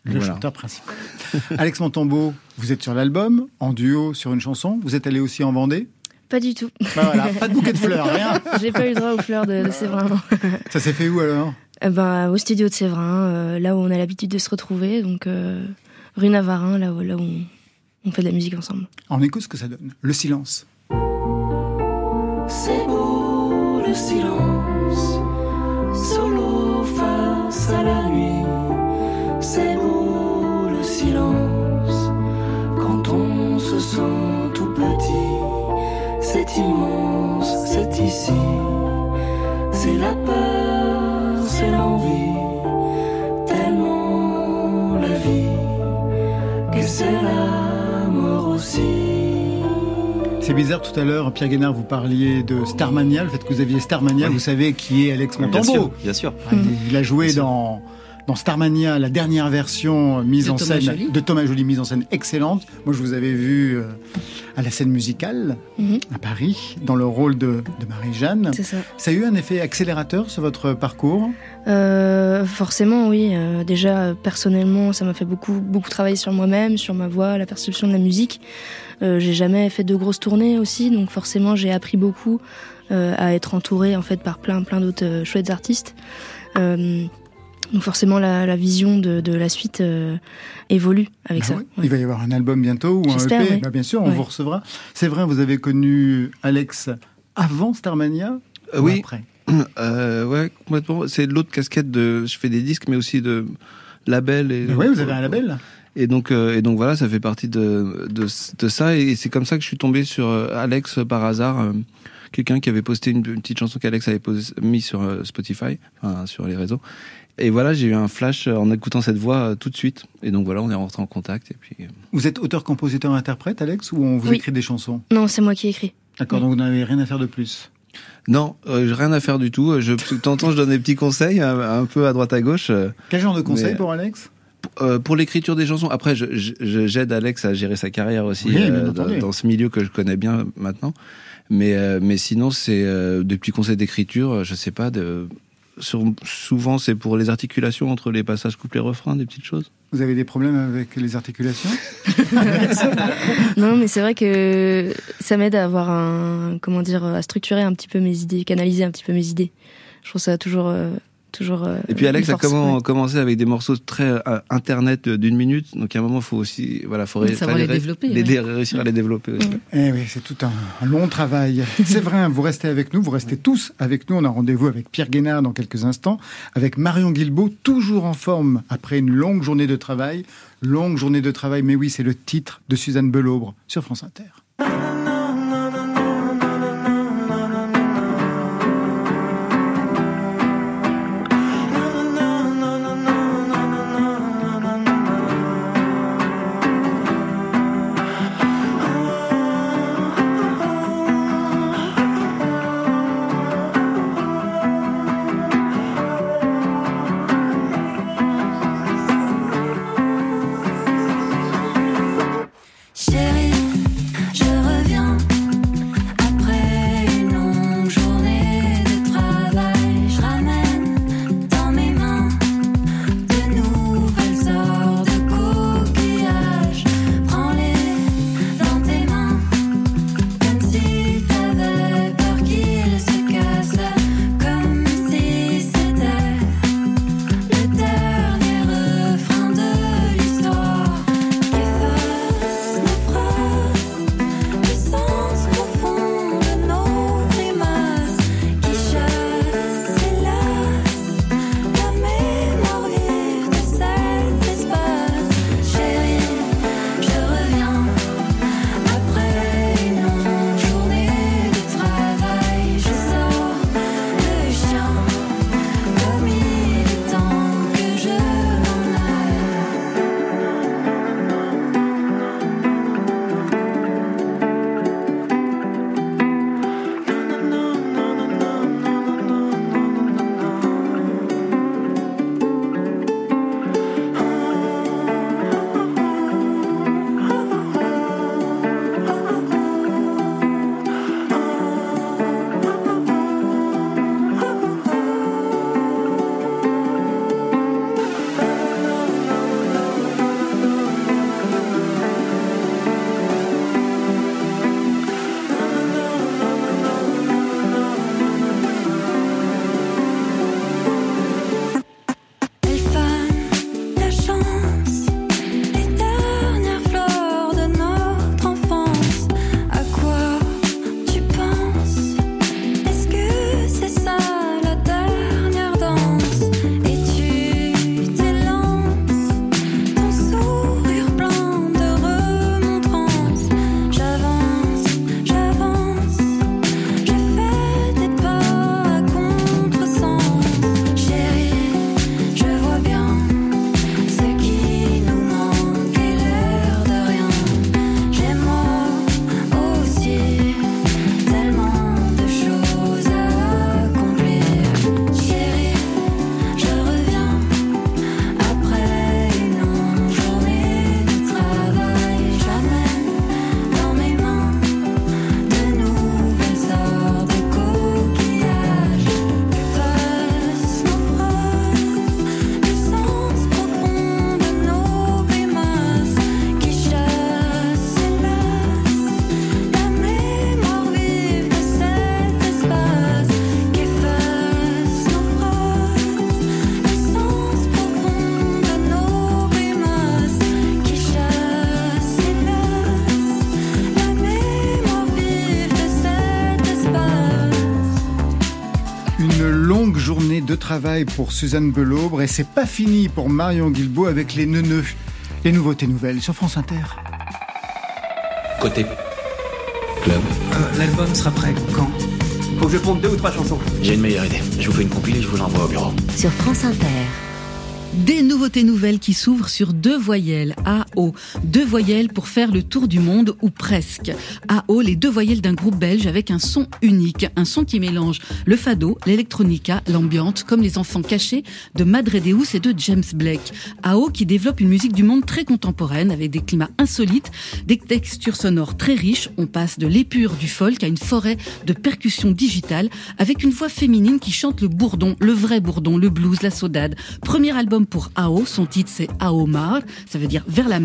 Speaker 2: Le
Speaker 6: Voilà.
Speaker 2: chanteur principal. [laughs] Alex Montambeau, vous êtes sur l'album, en duo sur une chanson. Vous êtes allé aussi en Vendée?
Speaker 14: Pas du tout.
Speaker 2: Bah voilà, pas de bouquet de fleurs, [laughs] rien.
Speaker 14: J'ai pas eu droit aux fleurs de, de.
Speaker 2: Ça s'est fait où alors?
Speaker 14: Euh, ben, au studio de Séverin, euh, là où on a l'habitude de se retrouver, donc euh, rue Navarin, là où, là où on, on fait de la musique ensemble.
Speaker 2: On écoute ce que ça donne. Le silence.
Speaker 9: C'est beau le silence, solo face à la nuit. C'est beau le silence, quand on se sent tout petit. C'est immense, c'est ici. C'est la peur,
Speaker 2: C'est bizarre, tout à l'heure, Pierre Guénard, vous parliez de Starmania, le fait que vous aviez Starmania,
Speaker 4: Oui.
Speaker 2: vous savez qui est Alex
Speaker 4: Bien
Speaker 2: Montambeau.
Speaker 4: sûr, bien sûr.
Speaker 2: Ah, il- a joué
Speaker 4: Bien
Speaker 2: dans, dans Starmania, la dernière version mise
Speaker 3: De
Speaker 2: en
Speaker 3: Thomas
Speaker 2: scène de Thomas Joly, mise en scène excellente. Moi, je vous avais vu euh, à la scène musicale
Speaker 14: Mhm.
Speaker 2: à Paris, dans le rôle de, de Marie-Jeanne.
Speaker 14: C'est ça.
Speaker 2: Ça a eu un effet accélérateur sur votre parcours?
Speaker 14: Euh, forcément, oui. Euh, déjà, personnellement, ça m'a fait beaucoup, beaucoup travailler sur moi-même, sur ma voix, la perception de la musique. Euh, j'ai jamais fait de grosses tournées aussi, donc forcément, j'ai appris beaucoup euh, à être entourée en fait par plein, plein d'autres euh, chouettes artistes. Euh, donc forcément, la, la vision de, de la suite euh, évolue avec
Speaker 2: Bah
Speaker 14: ça.
Speaker 2: oui.
Speaker 14: Ouais.
Speaker 2: Il va y avoir un album bientôt ou un EP.
Speaker 14: oui.
Speaker 2: Bah, bien sûr, on
Speaker 14: Ouais.
Speaker 2: vous recevra. C'est vrai, vous avez connu Alex avant Starmania
Speaker 6: Euh,
Speaker 2: ou
Speaker 6: oui.
Speaker 2: après?
Speaker 6: Euh, ouais, complètement. C'est l'autre casquette de. Je fais des disques, mais aussi de label. Et,
Speaker 2: Oui, vous avez un label
Speaker 6: Et donc, euh, et donc voilà, ça fait partie de, de, de ça. Et c'est comme ça que je suis tombé sur euh, Alex par hasard. euh, Quelqu'un qui avait posté une, une petite chanson qu'Alex avait posé, mis sur euh, Spotify, enfin, sur les réseaux. Et voilà, j'ai eu un flash euh, en écoutant cette voix euh, tout de suite. Et donc voilà, on est rentré en contact. Et puis, euh,
Speaker 2: Vous êtes auteur, compositeur, interprète, Alex, ou on vous
Speaker 14: Oui.
Speaker 2: écrit des chansons?
Speaker 14: Non, c'est moi qui ai écrit.
Speaker 2: D'accord, donc vous n'avez rien à faire de plus?
Speaker 6: Non, euh, rien à faire du tout. Je, de temps en temps, je donne des petits conseils, un, un peu à droite à gauche. euh,
Speaker 2: Quel genre de conseils
Speaker 6: Mais-
Speaker 2: pour Alex?
Speaker 6: Euh, pour l'écriture des chansons, après, je- je- j'aide Alex à gérer sa carrière aussi
Speaker 2: Oui,
Speaker 6: euh, dans, dans ce milieu que je connais bien maintenant. Mais, euh, mais sinon, c'est euh, des petits conseils d'écriture. Je sais pas. De, sur- souvent, c'est pour les articulations entre les passages couplets-refrains, des petites choses.
Speaker 2: Vous avez des problèmes avec les articulations? [laughs]
Speaker 14: Non, mais c'est vrai que ça m'aide à avoir un, comment dire, à structurer un petit peu mes idées, canaliser un petit peu mes idées. Je trouve ça toujours, euh, toujours. euh,
Speaker 6: Et puis Alex a
Speaker 14: force,
Speaker 6: comment,
Speaker 14: ouais.
Speaker 6: commencé avec des morceaux très euh, internet d'une minute. Donc à un moment, il faut aussi, voilà, faut
Speaker 3: Faut savoir les développer,
Speaker 6: les-
Speaker 3: ouais.
Speaker 6: les- réussir à les développer. aussi.
Speaker 2: Eh oui, c'est tout un, un long travail. [laughs] C'est vrai, vous restez avec nous, vous restez tous avec nous. On a rendez-vous avec Pierre Guénard dans quelques instants, avec Marion Guilbault, toujours en forme après une longue journée de travail. Longue journée de travail, mais oui, c'est le titre de Suzanne Belaubre sur France Inter. Pour Suzanne Belaubre et c'est pas fini pour Marion Guilbault avec les neuneux. Les nouveautés nouvelles sur France Inter.
Speaker 15: Côté club.
Speaker 16: Euh, L'album sera prêt quand?
Speaker 15: Faut que je ponde deux ou trois chansons. J'ai une meilleure idée. Je vous fais une compile et je vous l'envoie au bureau.
Speaker 1: Sur France Inter.
Speaker 3: Des nouveautés nouvelles qui s'ouvrent sur deux voyelles, A-O. Deux voyelles pour faire le tour du monde, ou presque. A-O, les deux voyelles d'un groupe belge avec un son unique. Un son qui mélange le fado, l'électronica, l'ambiante, comme les enfants cachés de Madre Deus et de James Blake. A-O qui développe une musique du monde très contemporaine avec des climats insolites, des textures sonores très riches. On passe de l'épure du folk à une forêt de percussions digitales avec une voix féminine qui chante le bourdon, le vrai bourdon, le blues, la saudade. Premier album pour AO, son titre c'est Aomar, ça veut dire vers la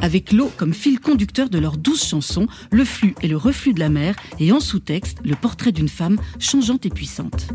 Speaker 3: avec l'eau comme fil conducteur de leurs douze chansons, le flux et le reflux de la mer, et en sous-texte, le portrait d'une femme changeante et puissante.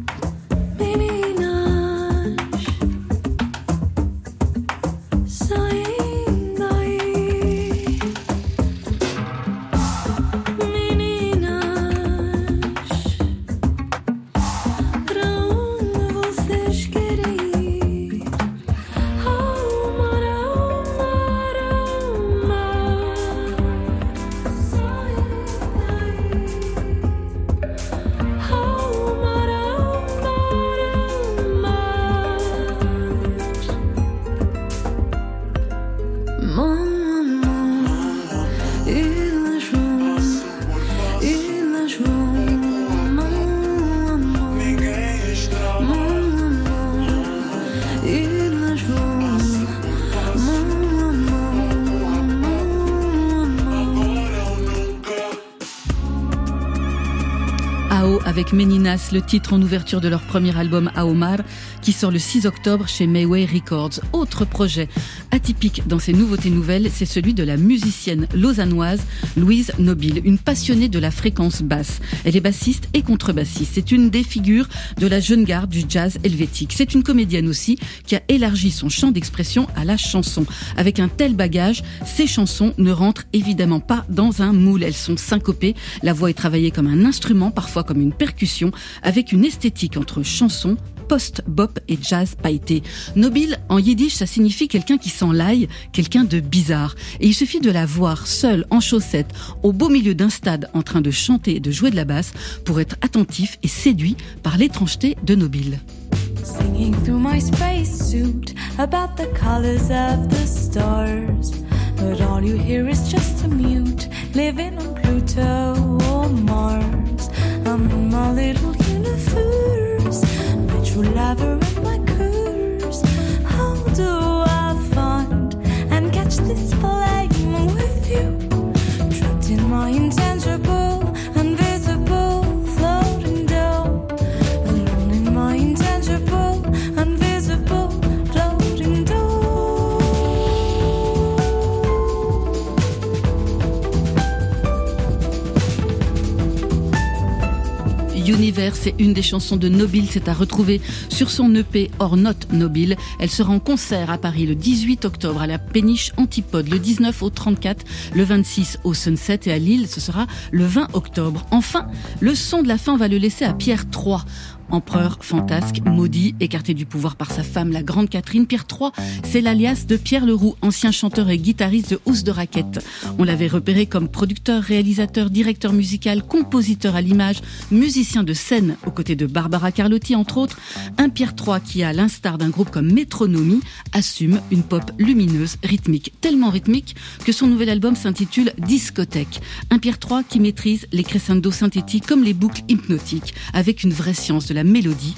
Speaker 3: Le titre en ouverture de leur premier album Aomar, qui sort le 6 octobre chez Mayway Records. Autre projet atypique dans ces nouveautés nouvelles, c'est celui de la musicienne lausannoise Louise Nobile, une passionnée de la fréquence basse. Elle est bassiste et contrebassiste. C'est une des figures de la jeune garde du jazz helvétique. C'est une comédienne aussi qui a élargi son champ d'expression à la chanson. Avec un tel bagage, ces chansons ne rentrent évidemment pas dans un moule. Elles sont syncopées. La voix est travaillée comme un instrument, parfois comme une percussion, avec une esthétique entre chanson, post-bop et jazz pailleté. Nobile, en yiddish, ça signifie quelqu'un qui s'enlaille, quelqu'un de bizarre. Et il suffit de la voir seule, en chaussettes, au beau milieu d'un stade, en train de chanter et de jouer de la basse, pour être attentif et séduit par l'étrangeté de Nobile. C'est une des chansons de Nobile, c'est à retrouver sur son EP Or Not Nobile. Elle sera en concert à Paris le 18 octobre à la Péniche Antipode, le 19 au 34, le 26 au Sunset et à Lille, ce sera le 20 octobre. Enfin, le son de la fin, va le laisser à Pierre III. Empereur fantasque, maudit, écarté du pouvoir par sa femme, la grande Catherine, Pierre III, c'est l'alias de Pierre Leroux, ancien chanteur et guitariste de Housse de Raquette. On l'avait repéré comme producteur, réalisateur, directeur musical, compositeur à l'image, musicien de scène aux côtés de Barbara Carlotti, entre autres. Un Pierre III qui, à l'instar d'un groupe comme Métronomie, assume une pop lumineuse, rythmique, tellement rythmique que son nouvel album s'intitule Discothèque. Un Pierre III qui maîtrise les crescendo synthétiques comme les boucles hypnotiques, avec une vraie science de la mélodie.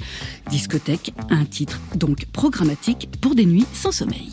Speaker 3: Discothèque, un titre donc programmatique pour des nuits sans sommeil.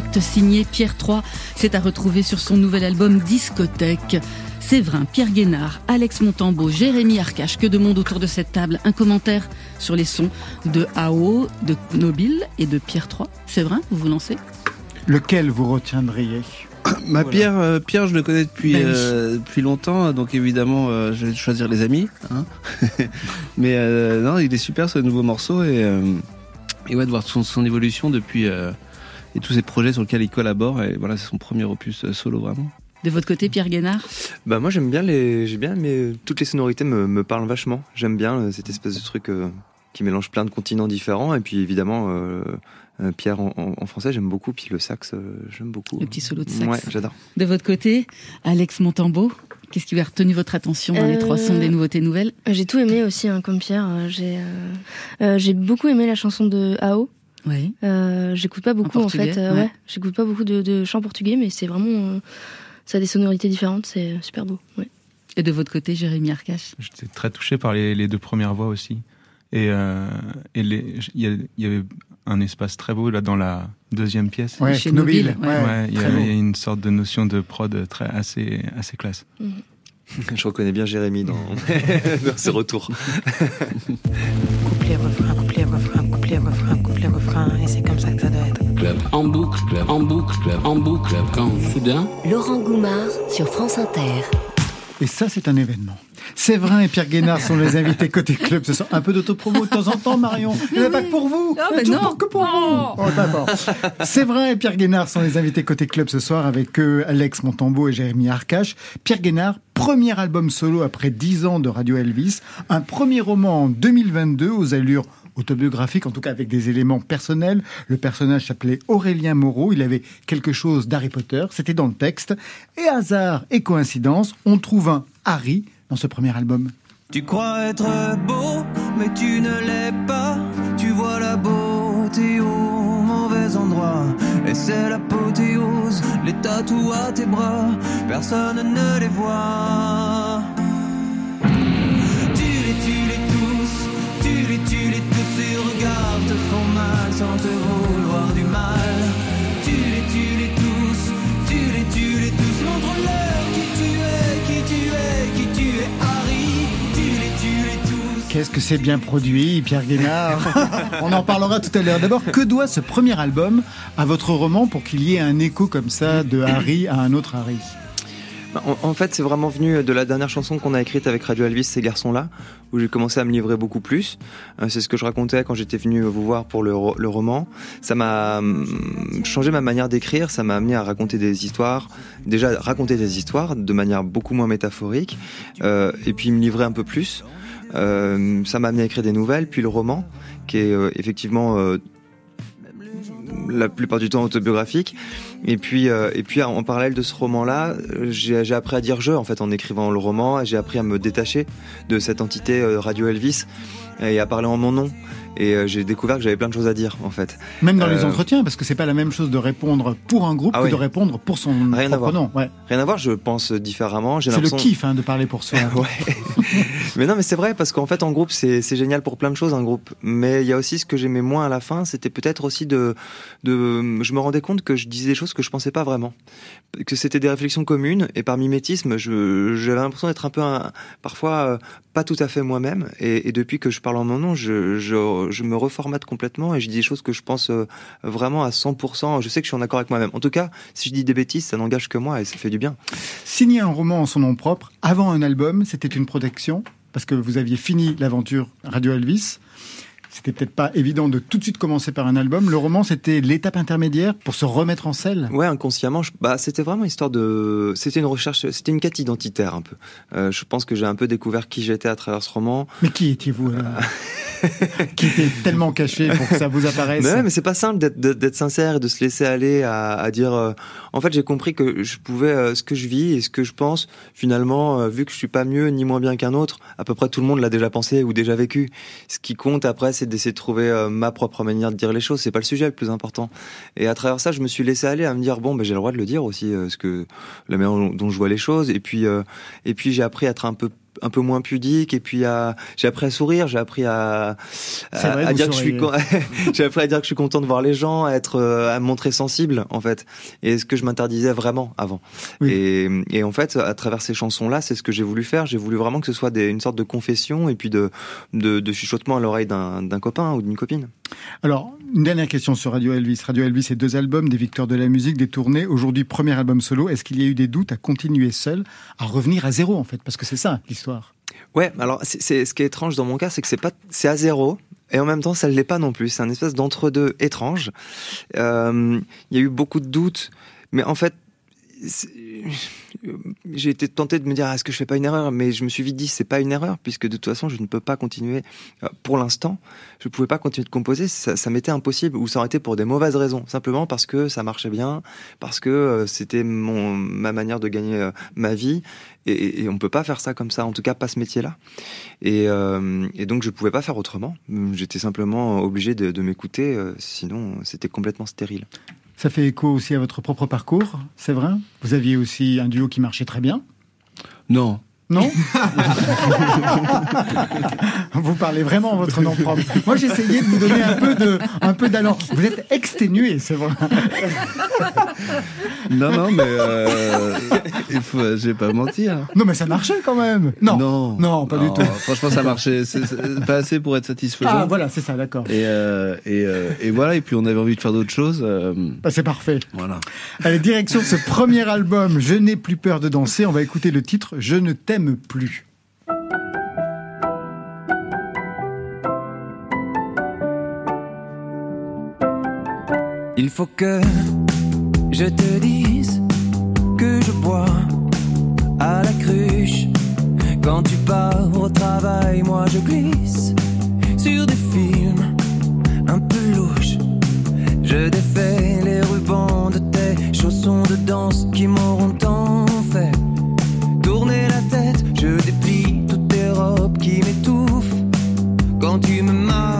Speaker 3: Contact signé Pierre III, c'est à retrouver sur son nouvel album Discothèque. Séverin, Pierre Guénard, Alex Montambeau, Jérémy Arcache, que de monde autour de cette table. Un commentaire sur les sons de AO, de Nobile et de Pierre III. Séverin, vous vous lancez?
Speaker 2: Lequel vous retiendriez? [coughs]
Speaker 6: Ma Pierre, euh, Pierre, je le connais depuis
Speaker 2: Ben oui.
Speaker 6: euh, depuis longtemps, donc évidemment, euh, je vais choisir les amis. hein. [laughs] Mais euh, non, il est super ce nouveau morceau et euh, et ouais de voir son, son évolution depuis euh, et tous ces projets sur lesquels il collabore. Et voilà, c'est son premier opus euh, solo vraiment.
Speaker 3: De votre côté, Pierre Guénard?
Speaker 4: Bah moi j'aime bien les, j'ai bien mais toutes les sonorités me, me parlent vachement. J'aime bien euh, cette espèce de truc euh, qui mélange plein de continents différents et puis évidemment euh, euh, Pierre en, en- en français j'aime beaucoup puis le sax euh, j'aime beaucoup.
Speaker 3: Le petit solo de sax.
Speaker 4: Ouais j'adore.
Speaker 3: De votre côté, Alex Montambeau, qu'est-ce qui a retenu votre attention dans les
Speaker 14: Euh,
Speaker 3: trois sons des nouveautés nouvelles?
Speaker 14: J'ai tout aimé aussi, hein, comme Pierre. Euh, J'ai euh, euh, j'ai beaucoup aimé la chanson de AO.
Speaker 3: Oui.
Speaker 14: Euh, J'écoute pas beaucoup en, fait. euh,
Speaker 3: ouais.
Speaker 14: ouais. J'écoute pas beaucoup de, de chants portugais, mais c'est vraiment. euh, ça a des sonorités différentes, c'est super beau. Ouais.
Speaker 3: Et de votre côté, Jérémy Arcache?
Speaker 13: J'étais très touché par les, les deux premières voix aussi. Et, euh, il y, a- il y avait un espace très beau là dans la deuxième pièce.
Speaker 2: Ouais, Chez Nobile, Nobile, ouais. ouais,
Speaker 13: il y, il y a une sorte de notion de prod très assez assez classe.
Speaker 4: Je reconnais bien Jérémy dans, [laughs] dans ses retours. [laughs]
Speaker 17: Couplet, refrain, couplet, refrain, refrain, et c'est comme ça que ça doit être.
Speaker 18: Club en boucle, club en boucle, club en boucle, quand soudain.
Speaker 1: Laurent Goumard sur France Inter.
Speaker 2: Et ça, c'est un événement. Séverin et Pierre Guénard sont les invités côté club ce soir. Un peu d'autopromo de temps en temps, Marion. Il n'y a pas que pour vous.
Speaker 3: Ah,
Speaker 2: Il y a
Speaker 3: mais
Speaker 2: toujours
Speaker 3: non.
Speaker 2: que pour vous. Oh, d'accord. Séverin et Pierre Guénard sont les invités côté club ce soir avec eux, Alex Montambeau et Jérémy Arcache. Pierre Guénard, premier album solo après 10 ans de Radio Elvis. Un premier roman en 2022 aux allures autobiographiques, en tout cas avec des éléments personnels. Le personnage s'appelait Aurélien Moreau. Il avait quelque chose d'Harry Potter. C'était dans le texte. Et hasard et coïncidence, on trouve un Harry dans ce premier album.
Speaker 19: Tu crois être beau, mais tu ne l'es pas. Tu vois la beauté au mauvais endroit. Et c'est l'apothéose, les tatous à tes bras. Personne ne les voit. Tu les, tu les te font mal sans te vouloir du mal. Tu les, tu les tous, tu les, tu les tous. Montre-leur qui tu es, qui tu es, qui tu es, Harry. Tu les, tu les tous.
Speaker 2: Qu'est-ce que c'est bien produit, Pierre Guénard [laughs] On en parlera tout à l'heure. D'abord, que doit ce premier album à votre roman pour qu'il y ait un écho comme ça de [coughs] Harry à un autre Harry?
Speaker 4: En, en fait, c'est vraiment venu de la dernière chanson qu'on a écrite avec Radio Elvis, ces garçons-là, où j'ai commencé à me livrer beaucoup plus. Euh, c'est ce que je racontais quand j'étais venu vous voir pour le, le roman. Ça m'a hum, changé ma manière d'écrire, ça m'a amené à raconter des histoires, déjà raconter des histoires de manière beaucoup moins métaphorique, euh, et puis me livrer un peu plus. Euh, ça m'a amené à écrire des nouvelles, puis le roman, qui est effectivement la plupart du temps autobiographique. Et puis, euh, et puis en parallèle de ce roman-là, j'ai j'ai appris à dire je en fait en écrivant le roman. J'ai appris à me détacher de cette entité euh, Radio Elvis et à parler en mon nom. Et euh, j'ai découvert que j'avais plein de choses à dire en fait.
Speaker 2: Même dans les
Speaker 4: Euh,
Speaker 2: entretiens, parce que c'est pas la même chose de répondre pour un groupe
Speaker 4: Ah
Speaker 2: que
Speaker 4: oui.
Speaker 2: de répondre pour son
Speaker 4: Rien à voir.
Speaker 2: nom. Ouais.
Speaker 4: Rien à voir. Je pense différemment.
Speaker 2: C'est le kiff hein, de parler pour soi. [laughs] [laughs]
Speaker 4: Mais non, mais c'est vrai parce qu'en fait, en groupe, c'est c'est génial pour plein de choses, un groupe. Mais il y a aussi ce que j'aimais moins à la fin, c'était peut-être aussi de, de, je me rendais compte que je disais des choses que je pensais pas vraiment, que c'était des réflexions communes. Et par mimétisme, je j'avais l'impression d'être un peu, un, parfois euh, pas tout à fait moi-même. Et, et depuis que je parle en mon nom, je, je, je me reformate complètement et je dis des choses que je pense euh, vraiment à 100%. Je sais que je suis en accord avec moi-même. En tout cas, si je dis des bêtises, ça n'engage que moi et ça fait du bien.
Speaker 2: Signer un roman en son nom propre avant un album, c'était une protection parce que vous aviez fini l'aventure Radio Elvis. C'était peut-être pas évident de tout de suite commencer par un album. Le roman, c'était l'étape intermédiaire pour se remettre en selle.
Speaker 4: Ouais, inconsciemment, je- bah, c'était vraiment histoire de. C'était une recherche, c'était une quête identitaire un peu. Euh, je pense que j'ai un peu découvert qui j'étais à travers ce roman.
Speaker 2: Mais qui étiez-vous alors [laughs] Qui était tellement caché pour que ça vous apparaisse
Speaker 4: Mais ouais, mais c'est pas simple d'être- sincère et de se laisser aller à, à dire. euh, en fait, j'ai compris que je pouvais euh, ce que je vis et ce que je pense. Finalement, euh, vu que je suis pas mieux ni moins bien qu'un autre, à peu près tout le monde l'a déjà pensé ou déjà vécu. Ce qui compte après, c'est d'essayer de trouver euh, ma propre manière de dire les choses. C'est pas le sujet le plus important. Et à travers ça, je me suis laissé aller à me dire bon, ben j'ai le droit de le dire aussi, euh, ce que la manière dont- je vois les choses. Et puis, euh, et puis j'ai appris à être un peu un peu moins pudique et puis à j'ai appris à sourire j'ai appris à à,
Speaker 2: vrai,
Speaker 4: à
Speaker 2: vous
Speaker 4: dire que je suis con- [laughs] j'ai appris à dire que je suis content de voir les gens à être euh, à me montrer sensible en fait. Et ce que je m'interdisais vraiment avant. Et, et en fait à travers ces chansons là c'est ce que j'ai voulu faire. J'ai voulu vraiment que ce soit des, une sorte de confession et puis de de, de chuchotement à l'oreille d'un copain ou d'une copine
Speaker 2: Alors, une dernière question sur Radio Elvis. Radio Elvis, c'est deux albums, des victoires de la musique, des tournées. Aujourd'hui, premier album solo. Est-ce qu'il y a eu des doutes à continuer seul, à revenir à zéro, en fait? Parce que c'est ça, l'histoire.
Speaker 4: Ouais, alors c'est ce qui est étrange dans mon cas, c'est que c'est pas c'est à zéro et en même temps ça ne l'est pas non plus. C'est un espèce d'entre-deux étrange. Euh, Il y a eu beaucoup de doutes, mais en fait j'ai été tenté de me dire est-ce que je fais pas une erreur, mais je me suis vite dit c'est pas une erreur puisque de toute façon je ne peux pas continuer. Euh, Pour l'instant, je pouvais pas continuer de composer, ça, m'était impossible ou ça aurait été pour des mauvaises raisons, simplement parce que ça marchait bien, parce que euh, c'était mon ma manière de gagner euh, ma vie et, et on peut pas faire ça comme ça, en tout cas pas ce métier-là. Et, euh, et donc je pouvais pas faire autrement. J'étais simplement obligé de, m'écouter, sinon c'était complètement stérile.
Speaker 2: Ça fait écho aussi à votre propre parcours, c'est vrai? Vous aviez aussi un duo qui marchait très bien?
Speaker 6: Non.
Speaker 2: Non [laughs] Vous parlez vraiment en votre nom propre. Moi, j'essayais de vous donner un peu de, un peu d'allant. Vous êtes exténué, c'est vrai.
Speaker 6: Non, non, mais euh, il faut, je vais pas mentir.
Speaker 2: Non, mais ça marchait quand même. Non.
Speaker 6: Non,
Speaker 2: Non, pas du tout.
Speaker 6: Franchement, ça marchait. C'est c'est pas assez pour être satisfaisant.
Speaker 2: Ah, voilà, c'est ça, d'accord.
Speaker 6: Et, euh, et, euh, et voilà. Et puis on avait envie de faire d'autres choses. euh,
Speaker 2: Bah, c'est parfait.
Speaker 6: voilà.
Speaker 2: Allez, direction ce premier album, Je n'ai plus peur de danser. On va écouter le titre Je ne t'aime plus.
Speaker 19: Il faut que je te dise que je bois à la cruche. Quand tu pars au travail, moi je glisse sur des films un peu louches. Je défais les rubans de tes chaussons de danse qui m'auront tant quand tu me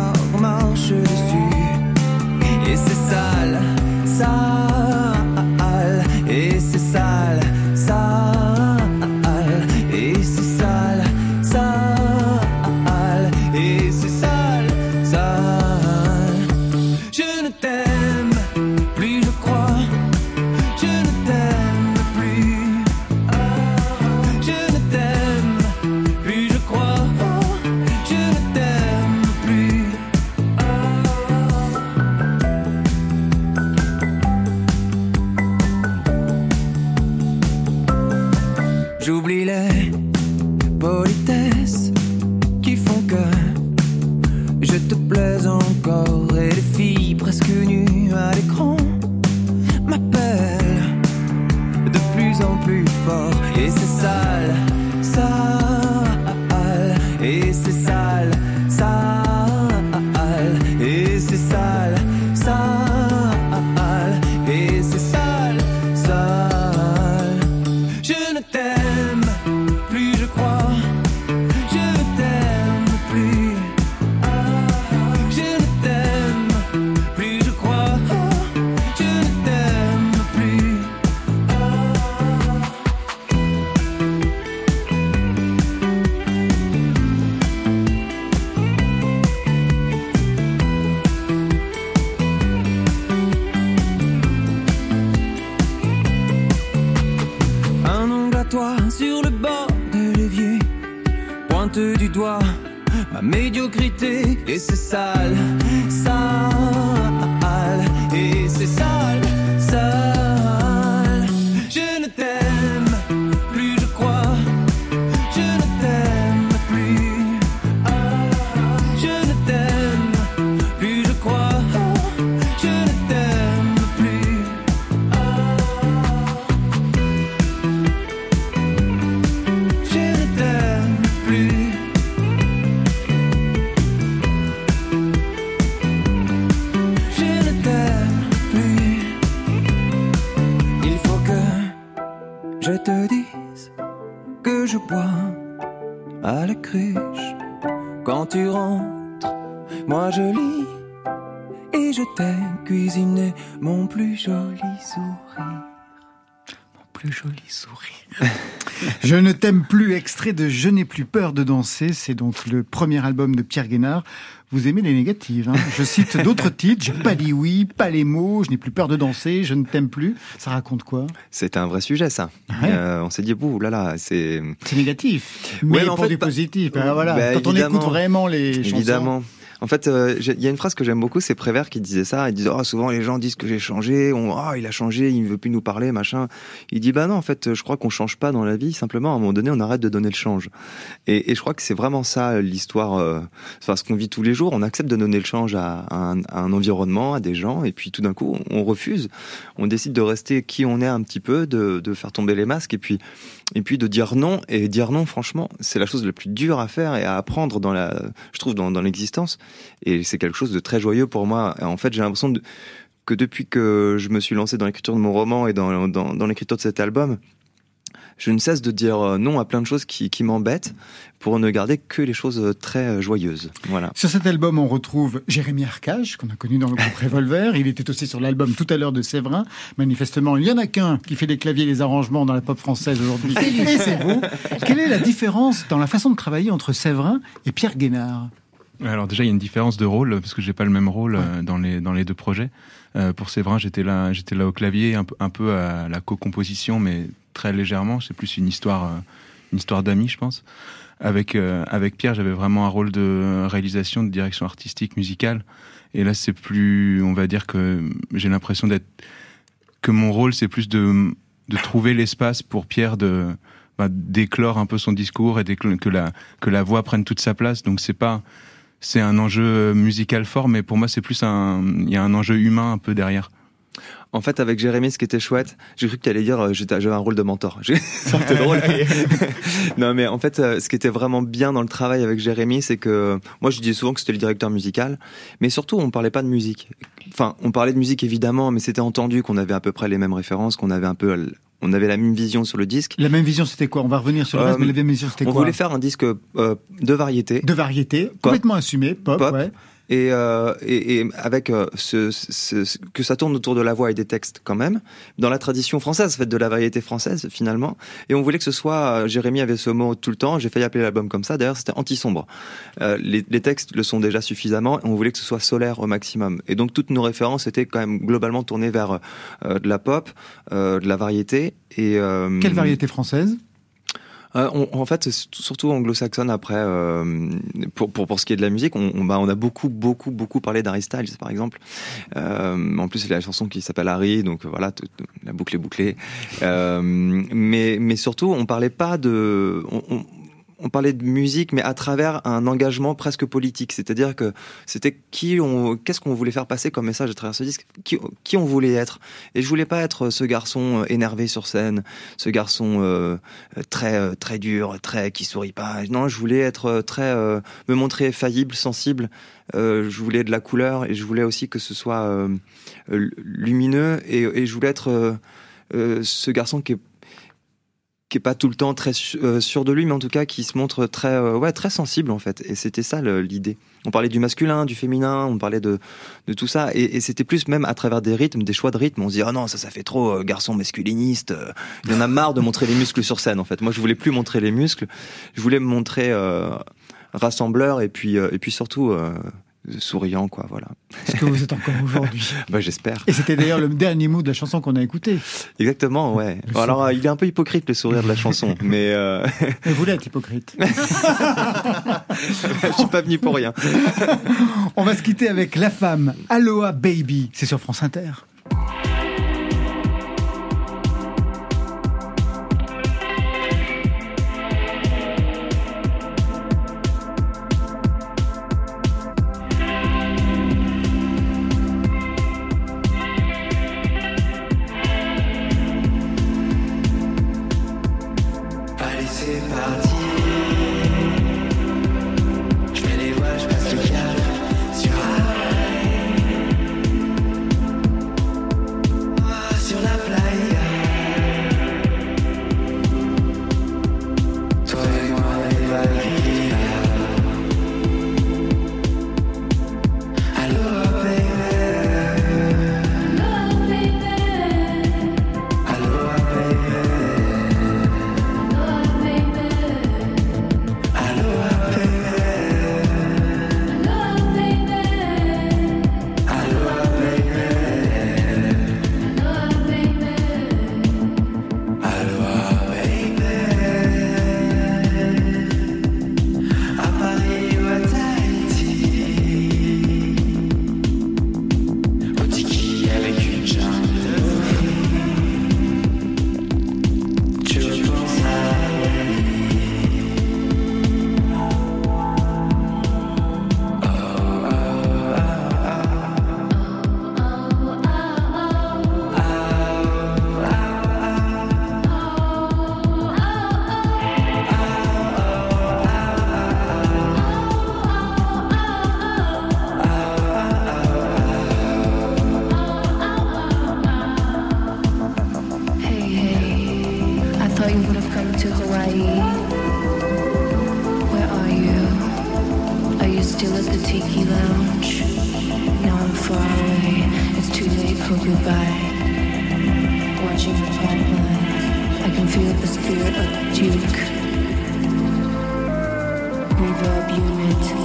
Speaker 19: Du doigt. Ma médiocrité Et c'est sale Je
Speaker 2: n'ai plus peur de danser. C'est donc le premier album de Pierre Guénard. Vous aimez les négatives. hein je cite [laughs] d'autres titres. J'ai pas dit oui, pas les mots. Je n'ai plus peur de danser. Je ne t'aime plus. Ça raconte quoi?
Speaker 4: C'était un vrai sujet, ça.
Speaker 2: Ouais.
Speaker 4: Euh, on s'est dit, bouh, là là, c'est.
Speaker 2: C'est négatif.
Speaker 4: Ouais,
Speaker 2: Mais
Speaker 4: mais en
Speaker 2: pour
Speaker 4: fait,
Speaker 2: du
Speaker 4: pas-
Speaker 2: positif. Ben voilà.
Speaker 4: Bah,
Speaker 2: Quand on écoute vraiment les chansons.
Speaker 4: Évidemment. En fait, euh, il y a une phrase que j'aime beaucoup, c'est Prévert qui disait ça. Il disait oh, souvent les gens disent que j'ai changé, oh, il a changé, il ne veut plus nous parler, machin. Il dit bah non, en fait, je crois qu'on change pas dans la vie. Simplement, à un moment donné, on arrête de donner le change. Et, je crois que c'est vraiment ça l'histoire. euh, ce qu'on vit tous les jours, on accepte de donner le change à, un, environnement, à des gens, et puis tout d'un coup, on, refuse. On décide de rester qui on est un petit peu, de, faire tomber les masques, et puis et puis de dire non et dire non franchement c'est la chose la plus dure à faire et à apprendre dans la je trouve dans l'existence et c'est quelque chose de très joyeux pour moi Et en fait j'ai l'impression de- que depuis que je me suis lancé dans l'écriture de mon roman et dans, dans, dans l'écriture de cet album je ne cesse de dire euh, non à plein de choses qui, qui m'embêtent pour ne garder que les choses euh, très euh, joyeuses voilà
Speaker 2: Sur cet album, on retrouve Jérémy Arcage, qu'on a connu dans le groupe [laughs] Revolver. Il était aussi sur l'album tout à l'heure de Séverin. Manifestement, il y en a qu'un qui fait les claviers et les arrangements dans la pop française aujourd'hui. Et c'est vous. [laughs] Quelle est la différence dans la façon de travailler entre Séverin et Pierre Guénard?
Speaker 13: Alors déjà, il y a une différence de rôle parce que j'ai pas le même rôle euh, dans les dans les deux projets. Euh, pour Séverin, j'étais là, j'étais là au clavier, un peu, un peu à la co-composition, mais très légèrement. C'est plus une histoire, euh, une histoire d'amis, je pense. Avec euh, avec Pierre, j'avais vraiment un rôle de réalisation, de direction artistique, musicale. Et là, c'est plus, on va dire que j'ai l'impression d'être que mon rôle, c'est plus de de trouver l'espace pour Pierre de bah, d'éclore un peu son discours et que la que la voix prenne toute sa place. Donc c'est pas c'est un enjeu musical fort, mais pour moi c'est plus un il y a un enjeu humain un peu derrière.
Speaker 4: En fait, avec Jérémy, ce qui était chouette, j'ai cru que tu allais dire euh, j'avais un rôle de mentor. [laughs] C'était drôle. [laughs] non, mais en fait, euh, ce qui était vraiment bien dans le travail avec Jérémy, c'est que moi, je disais souvent que c'était le directeur musical, mais surtout, on parlait pas de musique. Enfin, on parlait de musique évidemment, mais c'était entendu qu'on avait à peu près les mêmes références, qu'on avait un peu, l- on avait la même vision sur le disque.
Speaker 2: La même vision, c'était quoi? On va revenir sur le reste,
Speaker 4: Euh,
Speaker 2: mais la même vision, c'était
Speaker 4: On
Speaker 2: quoi?
Speaker 4: voulait faire un disque euh, de variété.
Speaker 2: De variété, complètement assumé, pop,
Speaker 4: Pop.
Speaker 2: ouais.
Speaker 4: Et, euh, et, avec euh, ce, que ça tourne autour de la voix et des textes quand même, dans la tradition française, faite de la variété française finalement. Et on voulait que ce soit, euh, Jérémy avait ce mot tout le temps, j'ai failli appeler l'album comme ça, d'ailleurs c'était anti-sombre. Les, les textes le sont déjà suffisamment, on voulait que ce soit solaire au maximum. Et donc toutes nos références étaient quand même globalement tournées vers de la pop, de la variété. Et,
Speaker 2: Quelle variété française?
Speaker 4: Euh, on- en fait, surtout anglo-saxonne après, euh, pour, pour, pour ce qui est de la musique, on, bah, on a beaucoup, beaucoup, beaucoup parlé d'Harry Styles, par exemple. Euh, en plus, il y a la chanson qui s'appelle Harry, donc voilà, la boucle est bouclée. Euh, mais, mais surtout, on parlait pas de... On, on, parlait de musique, mais à travers un engagement presque politique. C'est-à-dire que c'était qui on, qu'est-ce qu'on voulait faire passer comme message à travers ce disque, qui, on voulait être? Et je voulais pas être ce garçon euh, énervé sur scène, ce garçon euh, euh, très très dur, très qui sourit pas. Non, je voulais être très me montrer faillible, sensible. Je voulais de la couleur et je voulais aussi que ce soit lumineux et, et je voulais être ce garçon qui est qui est pas tout le temps très euh, sûr de lui, mais en tout cas qui se montre très, euh, ouais, très sensible en fait. Et c'était ça l'idée. On parlait du masculin, du féminin, on parlait de, de tout ça, et, et c'était plus même à travers des rythmes, des choix de rythme. On se dit ah non ça ça fait trop euh, garçon masculiniste. euh, Il y en a marre de montrer les muscles sur scène en fait. Moi je voulais plus montrer les muscles, je voulais me montrer euh, rassembleur et puis et puis surtout souriant quoi. Voilà.
Speaker 2: Ce que vous êtes encore [laughs] aujourd'hui.
Speaker 4: Bah j'espère.
Speaker 2: Et c'était d'ailleurs le dernier mot de la chanson qu'on a écouté.
Speaker 4: Exactement ouais. Alors euh, il est un peu hypocrite le sourire de la chanson, [laughs] mais euh, [laughs]
Speaker 2: Et vous l'êtes hypocrite.
Speaker 4: je suis pas venu pour rien.
Speaker 2: On va se quitter avec La Femme, Aloha Baby. C'est sur France Inter.
Speaker 20: Can feel the spirit of Duke. Reverb unit.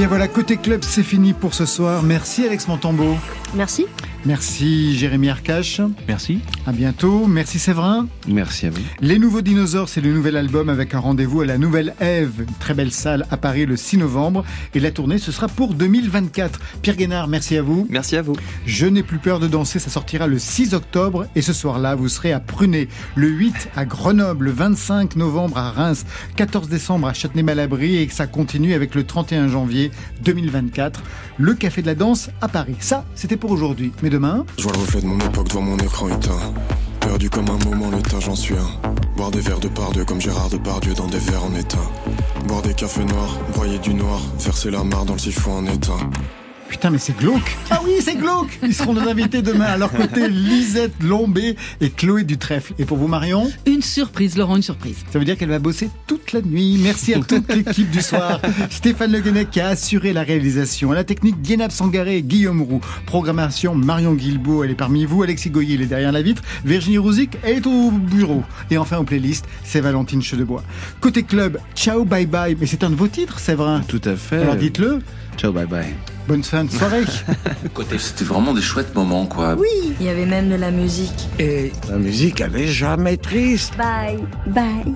Speaker 2: Bien voilà, côté club, c'est fini pour ce soir. Merci Alex Montambeau.
Speaker 14: Merci.
Speaker 2: Merci Jérémy Arcache.
Speaker 13: Merci.
Speaker 2: À bientôt. Merci Séverin.
Speaker 6: Merci à vous.
Speaker 2: Les Nouveaux Dinosaures, c'est le nouvel album avec un rendez-vous à la Nouvelle Ève, une très belle salle à Paris le 6 novembre. Et la tournée, ce sera pour 2024. Pierre Guénard, merci à vous.
Speaker 4: Merci à vous.
Speaker 2: Je n'ai plus peur de danser, ça sortira le 6 octobre. Et ce soir-là, vous serez à Pruné, le 8 à Grenoble, le 25 novembre à Reims, 14 décembre à Châtenay-Malabry et que ça continue avec le 31 janvier 2024, le Café de la Danse à Paris. Ça, c'était pour aujourd'hui. Mais demain...
Speaker 21: Je vois le reflet de mon époque devant mon écran éteint. Perdu comme un moment, le tas, j'en suis un. Boire des verres de par deux comme Gérard Depardieu dans des verres en étain. Boire des cafés noirs, broyer du noir, verser la mare dans le siphon en étain.
Speaker 2: Putain, mais c'est glauque Ah oui, c'est glauque Ils seront nos invités demain. À leur côté, Lisette Lombé et Chloé Dutrèfle. Et pour vous, Marion?
Speaker 3: Une surprise, Laurent, une surprise.
Speaker 2: Ça veut dire qu'elle va bosser toute la nuit. Merci à toute l'équipe du soir. [laughs] Stéphane Le Guenec qui a assuré la réalisation. À la technique, Guénab Sangaré et Guillaume Roux. Programmation, Marion Guilbault, elle est parmi vous. Alexis Goyer, il est derrière la vitre. Virginie Rouzic, elle est au bureau. Et enfin, aux playlists, c'est Valentine Chedebois. Côté club, ciao, bye bye. Mais c'est un de vos titres, Séverin.
Speaker 6: Tout à fait.
Speaker 2: Alors dites-le.
Speaker 6: Ciao, bye bye.
Speaker 2: Bonne fin de soirée. [laughs]
Speaker 22: Côté, c'était vraiment des chouettes moments, quoi.
Speaker 14: Oui. Il y avait même de la musique.
Speaker 23: Et la musique, elle est jamais triste.
Speaker 24: Bye, bye.